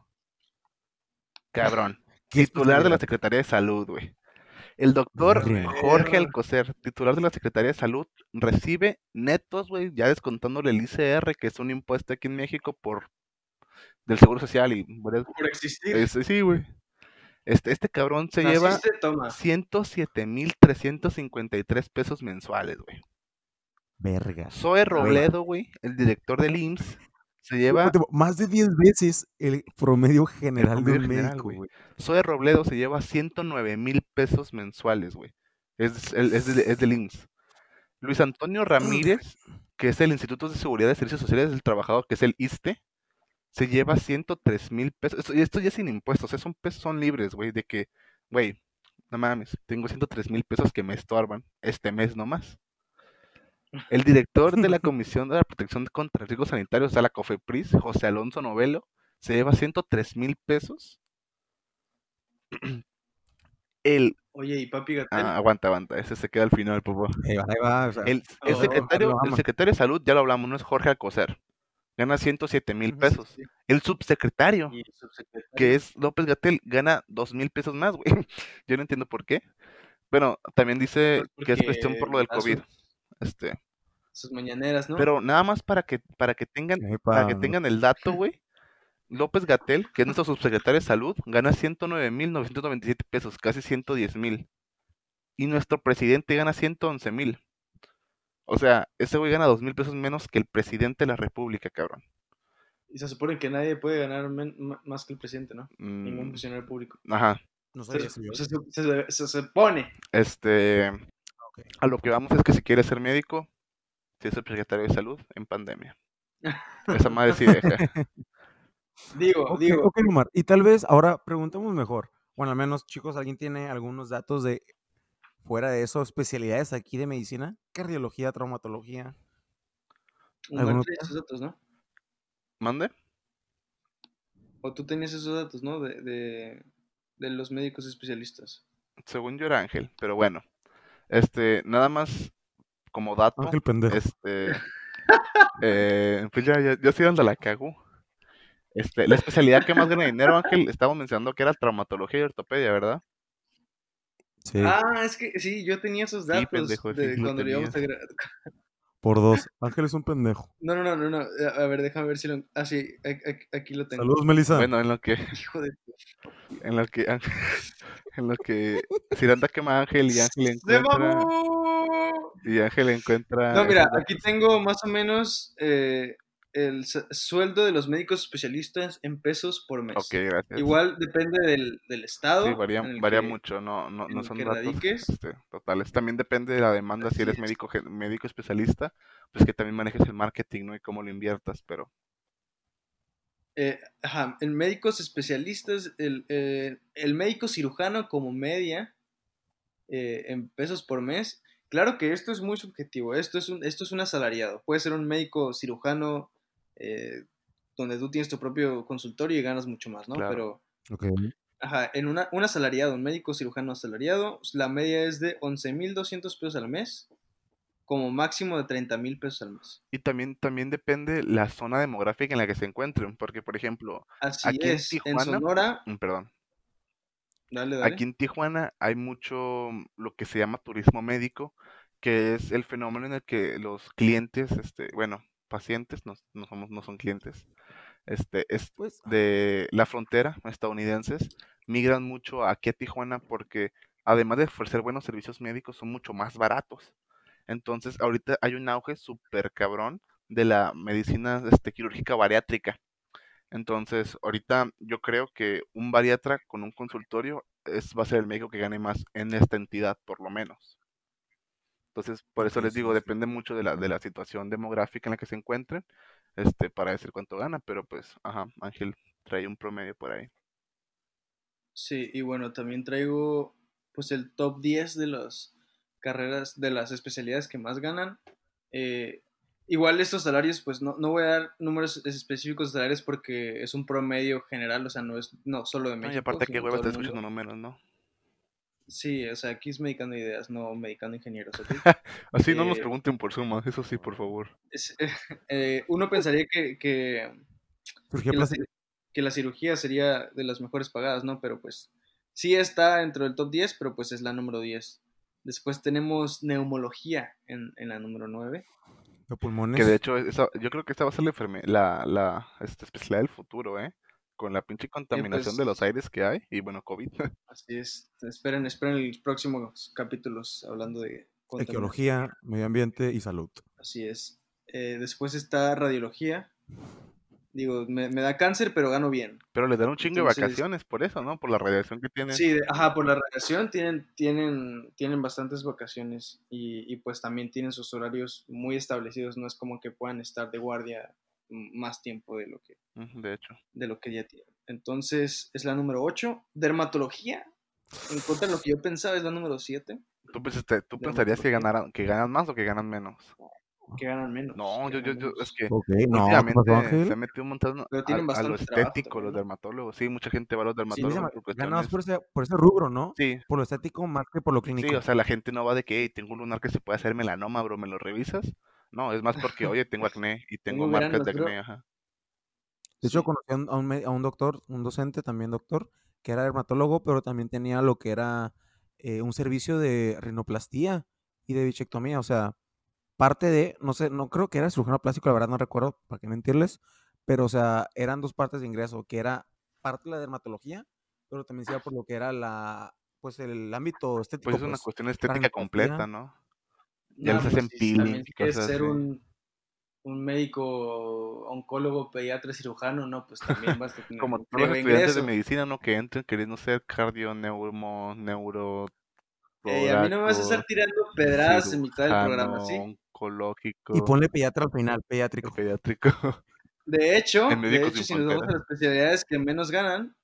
cabrón, *laughs* ¿Qué titular de la? Secretaría de Salud, güey. El doctor. Jorge. Alcocer, titular de la Secretaría de Salud, recibe netos, güey, ya descontándole el ICR, que es un impuesto aquí en México por del Seguro Social y Por existir. Ese sí, güey. Este, este cabrón se lleva Naciste, toma. 107.353 pesos mensuales, güey. Verga. Zoe Robledo, güey, el director del IMSS, se lleva, Más de 10 veces el promedio general de promedio un general, médico, güey. Zoe Robledo se lleva 109 mil pesos mensuales, güey. Es, el- es, del- es del IMSS. Luis Antonio Ramírez, que es el Instituto de Seguridad de Servicios Sociales del Trabajador, que es el ISTE, se lleva 103 mil pesos. Esto, y esto ya sin impuestos, esos son pesos son libres, güey, de que, güey, no mames, tengo 103 mil pesos que me estorban este mes nomás. El director de la *laughs* Comisión de la Protección contra Riesgos Sanitarios, o sea, la COFEPRIS, José Alonso Novelo, se lleva 103 mil pesos. *clears throat* El, Oye, ¿y papi Gatel? ah, aguanta, aguanta, ese se queda al final, por favor. Ahí va, ahí va, o sea, El, el secretario, el secretario de salud, ya lo hablamos, no es Jorge Alcocer. Gana 107 mil pesos. El subsecretario, Y el subsecretario. que es López Gatel, gana 2 mil pesos más, güey. *laughs* Yo no entiendo por qué. Bueno, también dice Pues que es cuestión por lo del COVID. sus- Este, Sus mañaneras, ¿no? pero nada más para que, para que tengan, para que tengan el dato, güey. López Gatel, que es nuestro subsecretario de salud, gana 109 mil 997 pesos, casi 110 mil. Y nuestro presidente gana 111 mil. O sea, ese güey gana 2 mil pesos menos que el presidente de la república, cabrón. Y se supone que nadie puede ganar más que el presidente, ¿no? Ningún Mm, funcionario público. ajá. No yo. se, se- se- se supone. Este, A lo que vamos es que si quieres ser médico, si es el secretario de salud en pandemia. Esa madre sí deja. *laughs* Digo, digo. ok, Omar. Y tal vez ahora preguntemos mejor. Bueno, al menos, chicos, ¿alguien tiene algunos datos de fuera de eso, especialidades aquí de medicina? Cardiología, traumatología. Humberto ¿Alguno tenía esos datos, ¿no? ¿Mande? O tú tenías esos datos, ¿no? De, de, de los médicos especialistas. Según yo era Ángel, pero bueno. Este, nada más como dato. Ángel pendejo. Este, eh, pues ya, ya, yo sí ando la cago. Este, la especialidad que más gana dinero, Ángel, estábamos mencionando que era traumatología y ortopedia, ¿verdad? Sí, Ah, es que sí, yo tenía esos Sí, datos pendejo, sí, de lo cuando íbamos a *laughs* por dos. *laughs* Ángel es un pendejo. No, no, no, no, no. A a ver, déjame ver si lo. Ah, sí, aquí lo tengo. Saludos, Melissa. Bueno, en lo que, Hijo de. *laughs* en lo que, Ángel- *laughs* en lo que Ciranda quema a Ángel y Ángel ¡Se encuentra, mamó! y Ángel encuentra. No, mira, aquí tengo más o menos eh, el su- sueldo de los médicos especialistas en pesos por mes. Ok, gracias. Igual depende del, del estado. Sí, varía, que- mucho, no, no, no son que datos radiques. este, totales. También depende de la demanda, si eres es. médico, médico especialista, pues que también manejes el marketing, ¿no? Y cómo lo inviertas, pero Eh, ajá, en médicos especialistas, el, eh, el médico cirujano como media eh, en pesos por mes. Claro que esto es muy subjetivo, esto es un, esto es un asalariado. Puede ser un médico cirujano eh, donde tú tienes tu propio consultorio y ganas mucho más, ¿no? Claro. Pero, Ok. ajá, en una, un asalariado, un médico cirujano asalariado, la media es de 11.200 pesos al mes, como máximo de 30.000 pesos al mes. Y también, también depende la zona demográfica en la que se encuentren, porque por ejemplo, Así Aquí en es, en Tijuana- Sonora, mm, perdón, dale, dale. aquí en Tijuana hay mucho mm, lo que se llama turismo médico, que es el fenómeno en el que los clientes, este, bueno, pacientes, no, no somos, no son clientes, este, es Pues, de la frontera estadounidenses migran mucho aquí a Tijuana porque además de ofrecer buenos servicios médicos, son mucho más baratos. Entonces, ahorita hay un auge súper cabrón de la medicina este, quirúrgica bariátrica. Entonces, ahorita yo creo que un bariatra con un consultorio es, va a ser el médico que gane más en esta entidad, por lo menos. Entonces, por eso Ok, les sí, digo, sí. depende mucho de la, de la situación demográfica en la que se encuentren, este, para decir cuánto gana, pero pues, ajá, Ángel trae un promedio por ahí. Sí, y bueno, también traigo pues el top 10 de las carreras, de las especialidades que más ganan. Eh, igual estos salarios, pues no, no voy a dar números específicos de salarios porque es un promedio general, o sea, no es no solo de No, México. y aparte, sino hueva mundo. escuchando números, ¿no? Sí, o sea, aquí es medicando ideas, no medicando ingenieros. *laughs* Así no nos Eh, pregunten por suma, eso sí, por favor. Es- *laughs* eh, uno pensaría que, que, Surgió que la, que cirugía sería de las mejores pagadas, ¿no? Pero pues sí está dentro del top 10, pero pues es la número 10. Después tenemos neumología en, en la número 9. de pulmones. Que de hecho, esa- yo creo que esta va a ser la, la, la este, especialidad del futuro, ¿eh? Con la pinche contaminación de pues- los aires que hay y bueno, COVID. *laughs* Así es. Esperen, esperen los próximos capítulos hablando de. Ecología, medio ambiente y salud. Así es. Eh, después está radiología. Digo, me, me da cáncer, pero gano bien. Pero les dan un chingo de vacaciones por eso, ¿no? Por la radiación que tienen. Sí, de- ajá, por la radiación tienen, tienen, tienen bastantes vacaciones y, y pues también tienen sus horarios muy establecidos, no es como que puedan estar de guardia más tiempo de lo que, De hecho. de lo que ya tienen. Entonces es la número 8. Dermatología, en contra de lo que yo pensaba, es la número 7, ¿Tú, pensaste- tú pensarías que, ganaran, que ganan más o que ganan menos? que ganan menos. No, yo, yo, yo, es que Ok, no, se ha metido un montón Pero a, tienen a lo trabajo estético, los dermatólogos. Sí, mucha gente va a los Sí, dermatólogos llama- por ganas cuestiones. por ese, por ese rubro, ¿no? Sí, Por lo estético más que por lo clínico. sí, o sea, la gente no va de que, hey, tengo un lunar que se puede hacer melanoma, bro, ¿me lo revisas? No, es más porque, oye, tengo acné y tengo marcas de acné, ajá. De hecho, Sí. conocí a un, a un doctor, un docente también doctor, que era dermatólogo, pero también tenía lo que era eh, un servicio de rinoplastía y de bichectomía. O sea, parte de, no sé, no creo que era cirujano plástico, la verdad no recuerdo, para qué mentirles, pero o sea, eran dos partes de ingreso, que era parte de la dermatología, pero también se iba por lo que era la, pues el ámbito estético. Pues es una pues. cuestión estética completa, ¿no? Ya No, les hacen sí, peeling si quieres cosas ser así. un, un médico, oncólogo, pediatra, cirujano, no, pues también vas a *laughs* tener Como todos los estudiantes de medicina, ¿no? Que entran queriendo ser cardio, neumo, neuro, Ey, a mí no me vas a estar tirando pedradas en mitad del programa, ¿sí? oncológico, Y ponle pediatra al final, pediátrico. *laughs* pediátrico. De hecho, En de hecho, si nos vamos a las especialidades que menos ganan,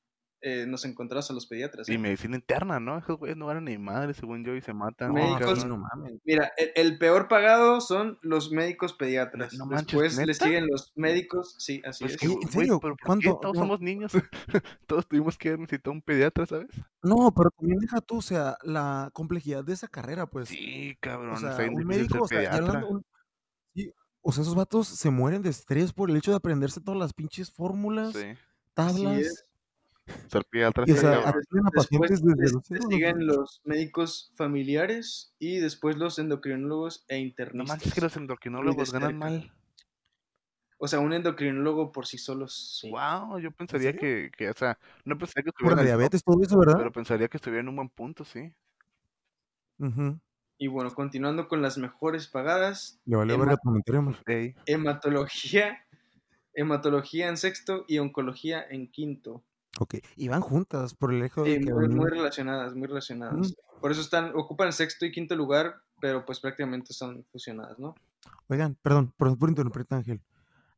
eh, nos encontramos a los pediatras. Y ¿eh? medicina interna, ¿no? Esos güeyes no ganan ni madre, según yo, y se matan. No, Médicos- sí, no mames. Mira, el, el peor pagado son los médicos pediatras. No manches, Después les siguen los médicos, sí, así Pues es. que, ¿en güey, serio? pero. ¿Cuánto? Todos No. somos niños. *laughs* Todos tuvimos que necesitar un pediatra, ¿sabes? No, pero también deja tú, o sea, la complejidad de esa carrera, pues. Sí, cabrón. o sea, un médico, o sea, ya hablando, pediatra. un- sí, o sea, esos vatos se mueren de estrés por el hecho de aprenderse todas las pinches fórmulas, Sí. Tablas. Es. Ser pediatra Y, o sea, a Después pacientes desde los siguen los médicos familiares y después los endocrinólogos e No internistas. manches que los endocrinólogos ganan cerca. mal. O sea, un endocrinólogo por sí solo, sí. Wow, yo pensaría serio? que, que, o sea, no pensaría que Por estuvieran top, diabetes, todo eso, ¿verdad? pero pensaría que estuvieran en un buen punto, sí. Ujú. Y bueno, continuando con las mejores pagadas, Le hematología, hematología en sexto y oncología en quinto. Ok, y van juntas por el de Sí, que... muy, van- muy relacionadas, muy relacionadas. Por eso están, ocupan sexto y quinto lugar, pero pues prácticamente son fusionadas, ¿no? Oigan, perdón, por, por interrumpirte, Ángel.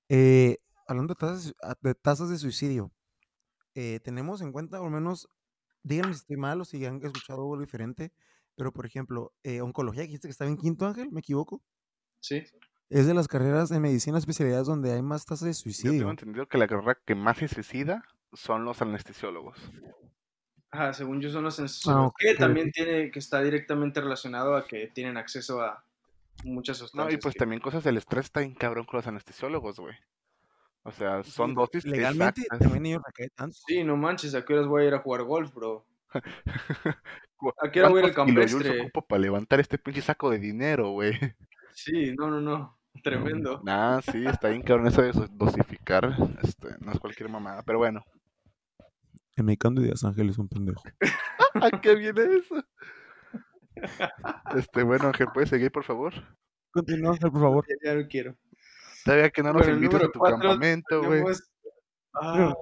Eh, hablando de tasas, de tasas de suicidio, eh, tenemos en cuenta, al menos, díganme si estoy mal o si han escuchado algo diferente, pero por ejemplo, eh, oncología, dijiste que estaba en quinto, Ángel, ¿me equivoco? Sí. Es de las carreras de medicina especialidades donde hay más tasas de yo tengo suicidio. entendido que la carrera que más se suicida son los anestesiólogos. Ajá, según yo son los anestesiólogos, Ah, ok, que también tiene, que está directamente relacionado a que tienen acceso a muchas No, sustancias. y pues que- también cosas del estrés está bien cabrón con los anestesiólogos, güey. O sea, son Sí, dosis Legalmente exactas. también ellos recaen tanto. Sí, no manches, ¿a qué horas voy a ir a jugar golf, bro? *laughs* ¿A qué hora voy a ir al ¿Cuántos kilojoules campestre? ocupo para levantar este pinche saco de dinero, güey? Sí, no, no, *laughs* no, tremendo. Nah, sí, está bien cabrón eso de dosificar. Este, no es cualquier mamada, pero bueno. El medicando ideas, Ángel es un pendejo. *laughs* ¿A qué viene eso? Este, bueno, Ángel, ¿puedes seguir, por favor? Continúa, Ángel, por favor. Ya, ya no quiero. Todavía que no nos Bueno, invitas a tu cuatro campamento, güey. Tenemos- Ah,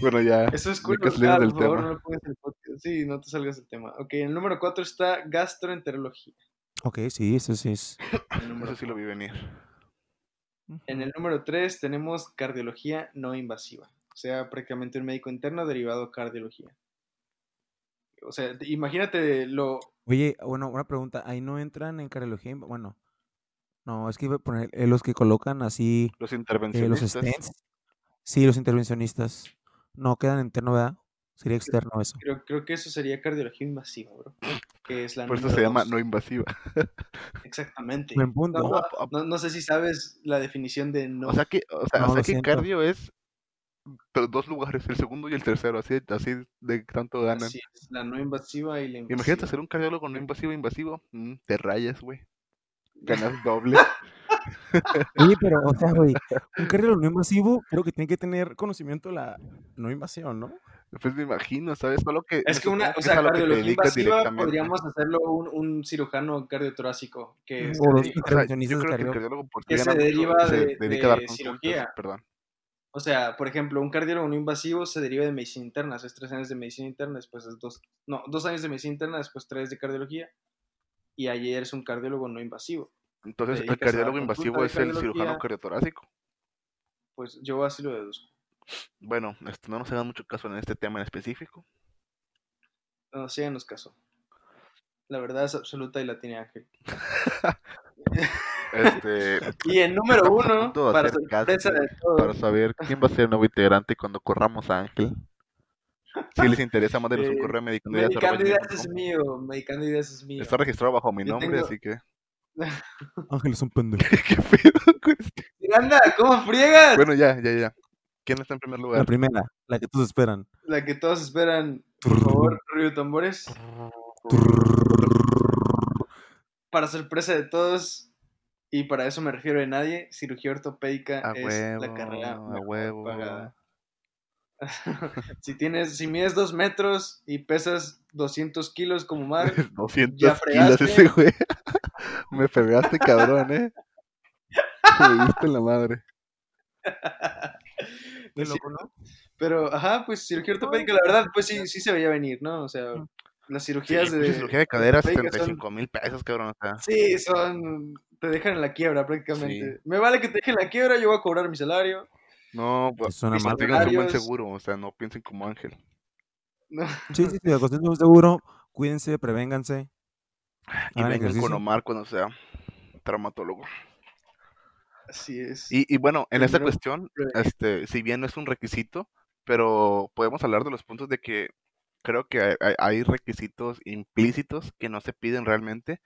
Bueno, ya. eso es cool. Ah, del por favor, tema. no lo pongas en el podcast. Sí, no te salgas del tema. Ok, en el número 4 está gastroenterología. Ok, sí, eso sí es. El número Eso sí lo vi venir. En el número 3 tenemos cardiología no invasiva, o sea, prácticamente un médico interno derivado cardiología. O sea, te- imagínate lo... Oye, bueno, una pregunta. Ahí no entran en cardiología. Bueno, no, es que iba a poner eh, los que colocan así Los eh, los intervencionistas. stents. Sí, los intervencionistas. No quedan interno, ¿verdad? Sería externo eso. Creo, creo que eso sería cardiología invasiva, bro. Que es la Por eso se llama no invasiva. Exactamente. Buen punto. No, No, a- no- no sé si sabes la definición de no. O sea que, o sea, No, o sea lo que cardio es pero dos lugares, el segundo y el tercero, así, así de tanto ganan. Así es, la no invasiva y la invasiva. Imagínate ser un cardiólogo no invasivo, invasivo, mm, te rayas, güey. *laughs* Ganas doble. *laughs* Oye, pero, o sea, güey, un cardiólogo no invasivo creo que tiene que tener conocimiento de la no invasión, ¿no? Pues me imagino, ¿sabes? Solo que Es que una, o sea, cardiología invasiva podríamos hacerlo un, un cirujano cardiotorácico que, O se los dedica- O sea, yo intervencionistas creo que el cardio- cardiólogo por que sí se mucho deriva de- dedica a dar cirugía. Perdón. O sea, por ejemplo, un cardiólogo no invasivo se deriva de medicina interna, es tres años de medicina interna, después es dos, no, dos años de medicina interna, después tres de cardiología, y ayer es un cardiólogo no invasivo. Entonces, el cardiólogo invasivo es el cirujano cardiotorácico. Pues yo así lo deduzco. Bueno, este, no nos hagan mucho caso en este tema en específico. No, síganos caso. La verdad es absoluta y la tiene Ángel. *laughs* Este, *laughs* Y en número uno, para sorpresa de saber quién va a ser el nuevo integrante cuando corramos a Ángel. Si les interesa, mándenos un Eh, correo a Medicando Ideas es mío, Medicando Ideas es mío. Está registrado bajo mi Yo nombre, tengo- así que. *laughs* Ángel es un pendejo. *laughs* ¿Qué pedo con este? Miranda, ¿cómo friegas? Bueno, ya, ya, ya. ¿Quién está en primer La lugar? primera, la que todos esperan. La que todos esperan, por favor, Río Tambores. Para sorpresa de todos, y para eso me refiero de nadie, cirugía ortopédica A es huevo, la carrera a huevo. pagada. *laughs* si tienes, si mides dos metros y pesas 200 kilos como *laughs* Mar, 200 Ya kilos fregaste. ese güey. *laughs* Me pegaste, cabrón, eh. Me diste en la madre. Pero, ajá, pues cirugía ortopédica, la verdad, pues sí, sí se veía venir, ¿no? O sea, las Sí, cirugías de... cirugía de cadera, ortopédicas son- 75 mil pesos, cabrón. O sea, Sí, son. Te dejan en la quiebra prácticamente. Me vale que te dejen en la quiebra, yo voy a cobrar mi salario. no, pues, suena mal. un buen seguro. O sea, no piensen como Ángel. No, Sí, sí, sí, acosténse un seguro, cuídense, prevénganse. Y Hagan vengan con. Omar cuando sea traumatólogo. así es. Y, y bueno, en esta cuestión, este, si bien no es un requisito, pero podemos hablar de los puntos de que creo que hay requisitos implícitos que no se piden realmente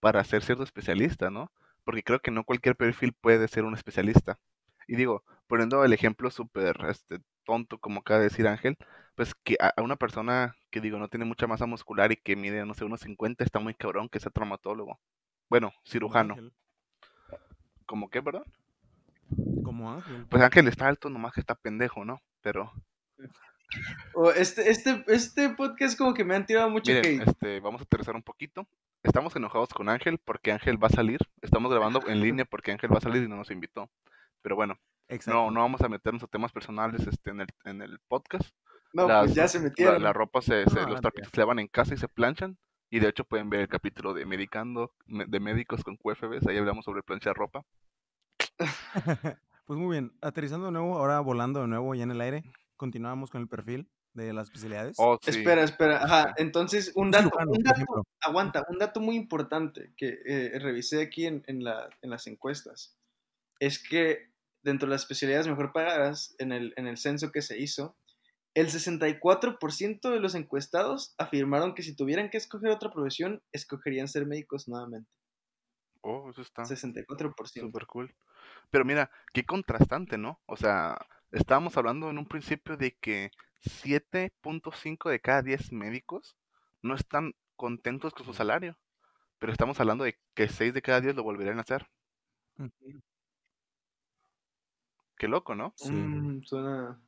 para ser cierto especialista, ¿no? Porque creo que no cualquier perfil puede ser un especialista. Y digo, poniendo el ejemplo súper este, tonto, como acaba de decir Ángel, pues que a, una persona que digo no tiene mucha masa muscular y que mide, no sé, unos 50, está muy cabrón que sea traumatólogo. Bueno, cirujano. ¿Cómo qué, perdón? Como Ángel. Pues Ángel está alto, nomás que está pendejo, ¿no? Pero, O este, este, este podcast como que me han tirado mucho miren, hate. este, vamos a aterrizar un poquito. Estamos enojados con Ángel porque Ángel va a salir. Estamos grabando en *laughs* línea porque Ángel va a salir y no nos invitó. Pero bueno, Exacto. no, no vamos a meternos a temas personales este, en, el, en el podcast. No, Las- pues ya se metieron. la ropa, se, se- No, los ya. trapitos se lavan en casa y se planchan. Y de hecho pueden ver el capítulo de Medicando, me- de médicos con QFBs. Ahí hablamos sobre planchar ropa. *laughs* *laughs* Pues muy bien, aterrizando de nuevo, ahora volando de nuevo ya en el aire, continuamos con el perfil de las especialidades. Oh, sí. Espera, espera. Ajá, entonces un dato, cirujano, un dato, aguanta, un dato muy importante que eh, revisé aquí en, en, la, en las encuestas es que dentro de las especialidades mejor pagadas en el, en el censo que se hizo, el 64% de los encuestados afirmaron que si tuvieran que escoger otra profesión, escogerían ser médicos nuevamente. Oh, eso está 64%. súper cool. Pero mira, qué contrastante, ¿no? O sea, estábamos hablando en un principio de que 7.5 de cada 10 médicos no están contentos con su salario. Pero estamos hablando de que 6 de cada 10 lo volverían a hacer. Qué loco, ¿no? Sí. Mm, suena...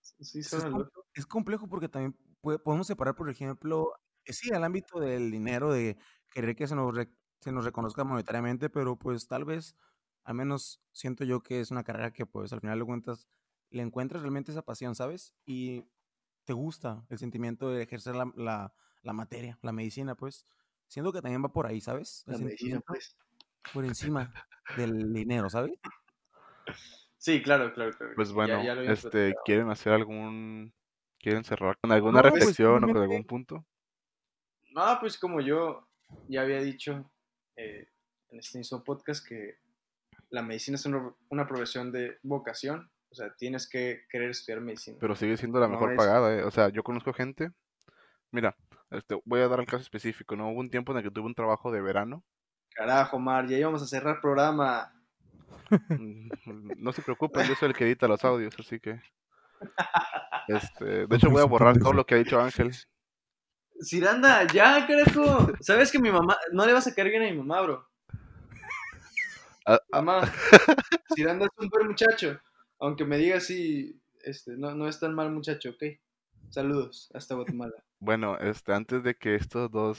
Sí, Es suena loco. Es complejo porque también puede- podemos separar, por ejemplo, eh, sí, al ámbito del dinero, de querer que se nos, re- se nos reconozca monetariamente, pero pues tal vez, al menos siento yo que es una carrera que pues al final de cuentas le encuentras realmente esa pasión, ¿sabes? Y te gusta el sentimiento de ejercer la, la, la materia, la medicina, pues. Siento que también va por ahí, ¿sabes? El La medicina, pues. por encima del dinero, ¿sabes? Sí, claro, claro, claro. Pues bueno, ya este. ¿quieren hacer algún, quieren cerrar con alguna No, pues, reflexión o con algún punto? No, pues como yo ya había dicho eh, en este mismo podcast que la medicina es una, una profesión de vocación, o sea, tienes que querer estudiar medicina. Pero sigue siendo la No mejor es- pagada, ¿eh? O sea, yo conozco gente, mira, este, voy a dar el caso específico, ¿no? Hubo un tiempo en el que tuve un trabajo de verano. Carajo, Mar, ya íbamos a cerrar programa. Mm, *laughs* No se preocupen, yo soy el que edita los audios, así que... *laughs* Este, de hecho voy a borrar todo lo que ha dicho Ángel. Ciranda, ya, carajo. Sabes que mi mamá, no le vas a caer bien a mi mamá, bro. Ah, ah, Mamá, Ciranda es un buen muchacho. Aunque me diga así, este, no, no es tan mal muchacho, ¿ok? Saludos, hasta Guatemala. *laughs* Bueno, este, antes de que estos dos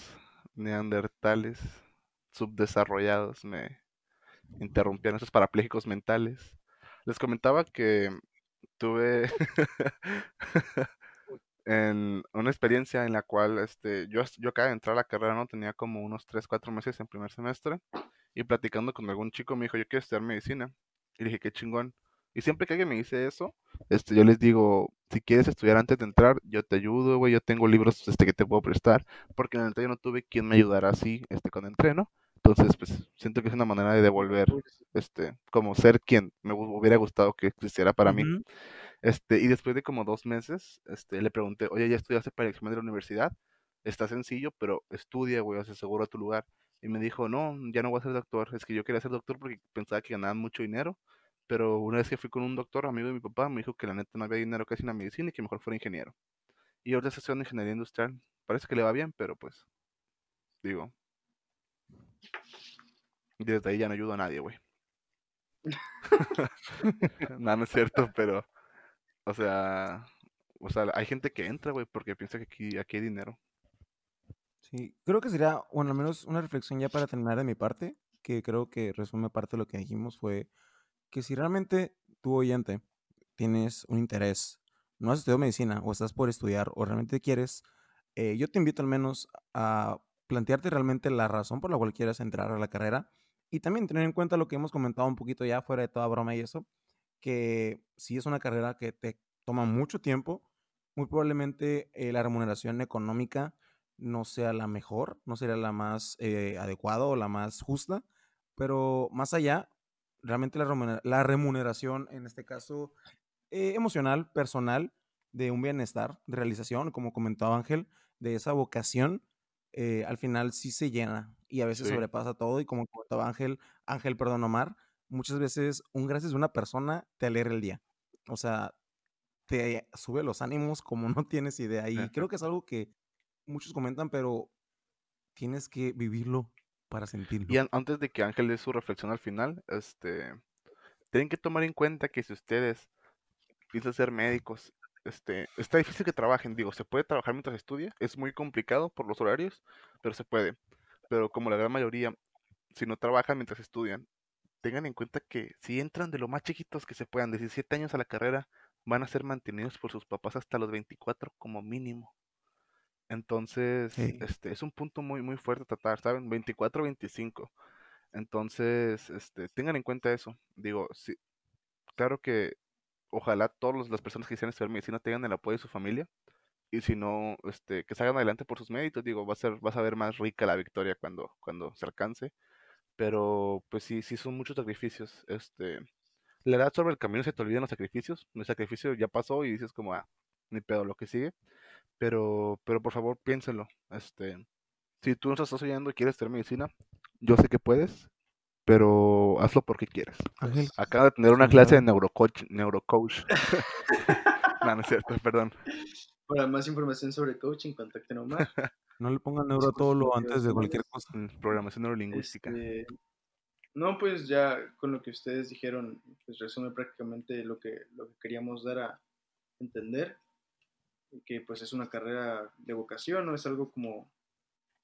neandertales subdesarrollados me interrumpieran, esos parapléjicos mentales, les comentaba que tuve *laughs* en una experiencia en la cual este, yo, yo de entrar a la carrera, no tenía como unos 3, 4 meses en primer semestre, y platicando con algún chico me dijo, yo quiero estudiar medicina. Y dije, qué chingón. Y siempre que alguien me dice eso, este, yo les digo, si quieres estudiar antes de entrar, yo te ayudo, güey, yo tengo libros este, que te puedo prestar, porque en el yo no tuve quien me ayudara así este, cuando entré, ¿no? Entonces, pues, siento que es una manera de devolver, este, como ser quien me hu- hubiera gustado que existiera para mí. Este, y después de como dos meses, este, le pregunté, oye, ¿ya estudiaste para el examen de la universidad? Está sencillo, pero estudia, güey, asegura tu lugar. Y me dijo, no, ya no voy a ser doctor. Es que yo quería ser doctor porque pensaba que ganaban mucho dinero. Pero una vez que fui con un doctor, amigo de mi papá, me dijo que la neta no había dinero casi en la medicina y que mejor fuera ingeniero. Y ahorita está estudiando ingeniería industrial. Parece que le va bien, pero pues, digo, desde ahí ya no ayudo a nadie, güey. *laughs* no, no es cierto, pero, o sea, o sea, hay gente que entra, güey, porque piensa que aquí, aquí hay dinero. Sí, creo que sería, bueno, al menos una reflexión ya para terminar de mi parte, que creo que resume parte de lo que dijimos, fue que si realmente tú oyente tienes un interés, no has estudiado medicina o estás por estudiar o realmente quieres, eh, yo te invito al menos a plantearte realmente la razón por la cual quieres entrar a la carrera y también tener en cuenta lo que hemos comentado un poquito ya fuera de toda broma y eso, que si es una carrera que te toma mucho tiempo, muy probablemente eh, la remuneración económica no sea la mejor, no sería la más eh, adecuada o la más justa, pero más allá, realmente la, remunera- la remuneración, en este caso, eh, emocional, personal, de un bienestar, de realización, como comentaba Ángel, de esa vocación, eh, al final sí se llena y a veces Sí. sobrepasa todo y como comentaba Ángel, Ángel, perdón, Omar, muchas veces un gracias de una persona te alegra el día. O sea, te sube los ánimos como no tienes idea. Y Ajá. creo *laughs* que es algo que muchos comentan, pero tienes que vivirlo para sentirlo. Y an- antes de que Ángel dé su reflexión al final, este, tienen que tomar en cuenta que si ustedes piensan ser médicos, este, está difícil que trabajen, digo, se puede trabajar mientras estudia, es muy complicado por los horarios, pero se puede. Pero como la gran mayoría, si no trabajan mientras estudian, tengan en cuenta que si entran de lo más chiquitos que se puedan, 17 años a la carrera, van a ser mantenidos por sus papás hasta los 24 como mínimo. Entonces, Sí. este, es un punto muy, muy fuerte a tratar, ¿saben? 24, 25. Entonces, este, tengan en cuenta eso. Digo, sí, claro que ojalá todas las personas que quisieran estudiar medicina tengan el apoyo de su familia. Y si no, este, que salgan adelante por sus méritos. Digo, va a ser, vas a ver más rica la victoria cuando, cuando se alcance. Pero, pues sí, sí son muchos sacrificios. Este, la edad sobre el camino se te olvidan los sacrificios. El sacrificio ya pasó y dices como, ah, ni pedo, lo que sigue. Pero, pero por favor, piénselo. Este, si tú nos estás oyendo y quieres estudiar medicina, yo sé que puedes, pero hazlo porque quieres. Ángel, Acabo de tener una clase de neurocoach, neurocoach. *laughs* no, no es cierto, perdón. Para más información sobre coaching, contacten a *laughs* Omar. no le pongan neuro a todo lo antes de cualquier cosa. Mm, Programación neurolingüística. Este, no, pues ya con lo que ustedes dijeron, pues resume prácticamente lo que, lo que queríamos dar a entender, que pues es una carrera de vocación, no es algo como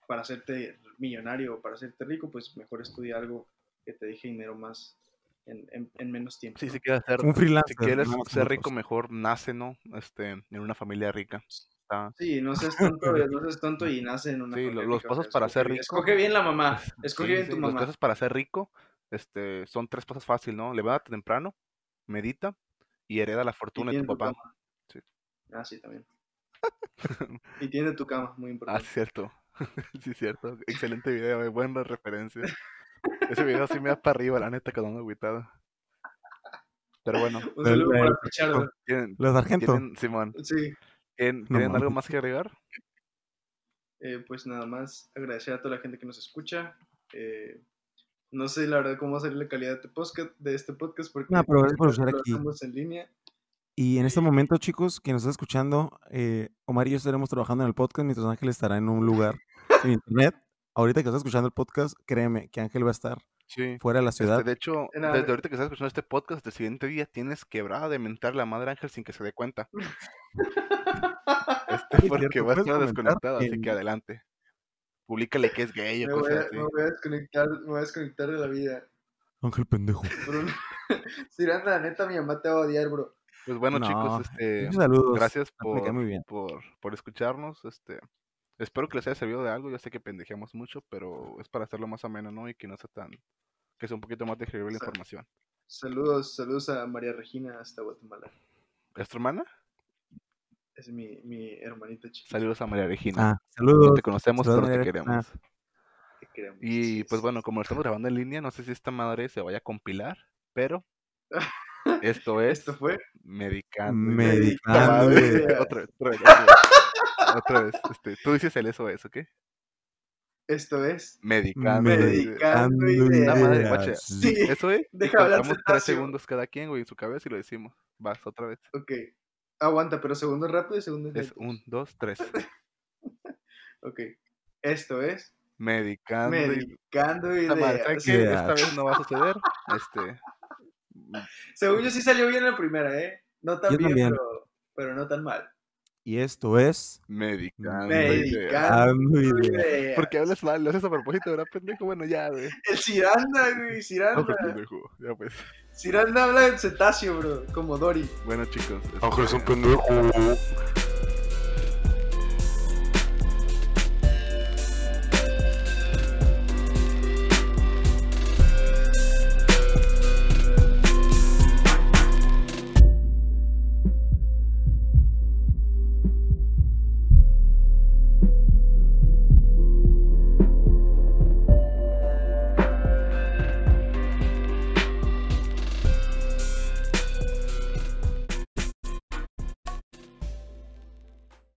para hacerte millonario o para hacerte rico, pues mejor estudia algo que te deje dinero más en, en- en menos tiempo. Sí, ¿no? si quieres ser, Un freelancer. si quieres ser rico, mejor nace, ¿no? Este, en una familia rica. Está- Sí, no seas *laughs* tonto, no seas tonto y nace en una Sí, familia los rica, o pasos sea, para ser escoge- rico. Escoge bien la mamá, *laughs* escoge sí, bien sí, tu Los mamá. pasos para ser rico, este, son tres pasos fáciles, ¿no? Levántate temprano, medita y hereda la Y fortuna de tu papá. Sí. Ah, sí, también. Y tiene tu cama, muy Ah, importante. sí, cierto. *laughs* sí, cierto. Excelente video, eh, buena referencia. Ese video sí me da para arriba, la neta, quedando agüitado. Pero bueno, Un saludo El- para el- Pichardo. ¿tienen, Los sargento. tienen- Simón, Sí, ¿tienen, No ¿tienen algo más que agregar? eh, pues nada más agradecer a toda la gente que nos escucha. Eh, no sé la verdad cómo va a ser la calidad de este podcast, de este podcast porque No, pero gracias por lo aquí. hacemos en línea. Y en este momento, chicos, que nos está escuchando, eh, Omar y yo estaremos trabajando en el podcast mientras Ángel estará en un lugar en internet. Ahorita que estás escuchando el podcast, créeme que Ángel va a estar Sí. fuera de la Este, ciudad. de hecho, desde ahorita que estás escuchando este podcast, el siguiente día tienes quebrada de mentar la madre Ángel sin que se dé cuenta. Este, porque va a estar desconectado, así que adelante. Publícale que es gay o Me voy, cosas a, así. me voy a desconectar, me voy a desconectar de la vida. Ángel pendejo. *laughs* Si la neta, mi mamá te va a odiar, bro. Pues bueno, No, chicos, este, saludos. gracias por, muy bien. por, por escucharnos. Este, espero que les haya servido de algo. Ya sé que pendejemos mucho, pero es para hacerlo más ameno, ¿no? Y que no sea tan, que sea un poquito más digerible la información. Saludos, saludos a María Regina hasta Guatemala. ¿Es tu hermana? Es mi, mi hermanita chiquita. Saludos a María Regina. Ah, no saludos. te conocemos, saludos, pero te queremos. Te queremos. Y Sí, pues sí, bueno, como lo estamos grabando en línea, no sé si esta madre se vaya a compilar, pero *laughs* *laughs* esto es Esto fue Medicando. Medicando Madre, *laughs* otra vez, otra vez, otra vez. Este, tú dices el SOS, ¿ok? Esto es. Medicando. Medicando ideas. Madre, guacha. Sí. Eso es. Deja hablar tres segundos cada quien, güey, en su cabeza y lo decimos. Vas, otra vez. Ok. Aguanta, pero segundo rápido y segundo Es un, dos, tres. *laughs* Ok. Esto es. Medicando. y- Medicando madre, ¿saben ideas. qué? Ideas. Esta vez no va a suceder. Este. Según yo sí salió bien la primera, ¿eh? No tan Yo bien, también. pero, pero no tan mal. Y esto es Medicando. Medicando ideas. Porque hablas mal, lo haces a propósito, ¿verdad, pendejo? Bueno, ya, güey. El Ciranda, güey. Ojo, Ciranda. pendejo. Ya pues. Ciranda habla en cetáceo, bro. Como Dory. Bueno, chicos. Ángel es un pendejo.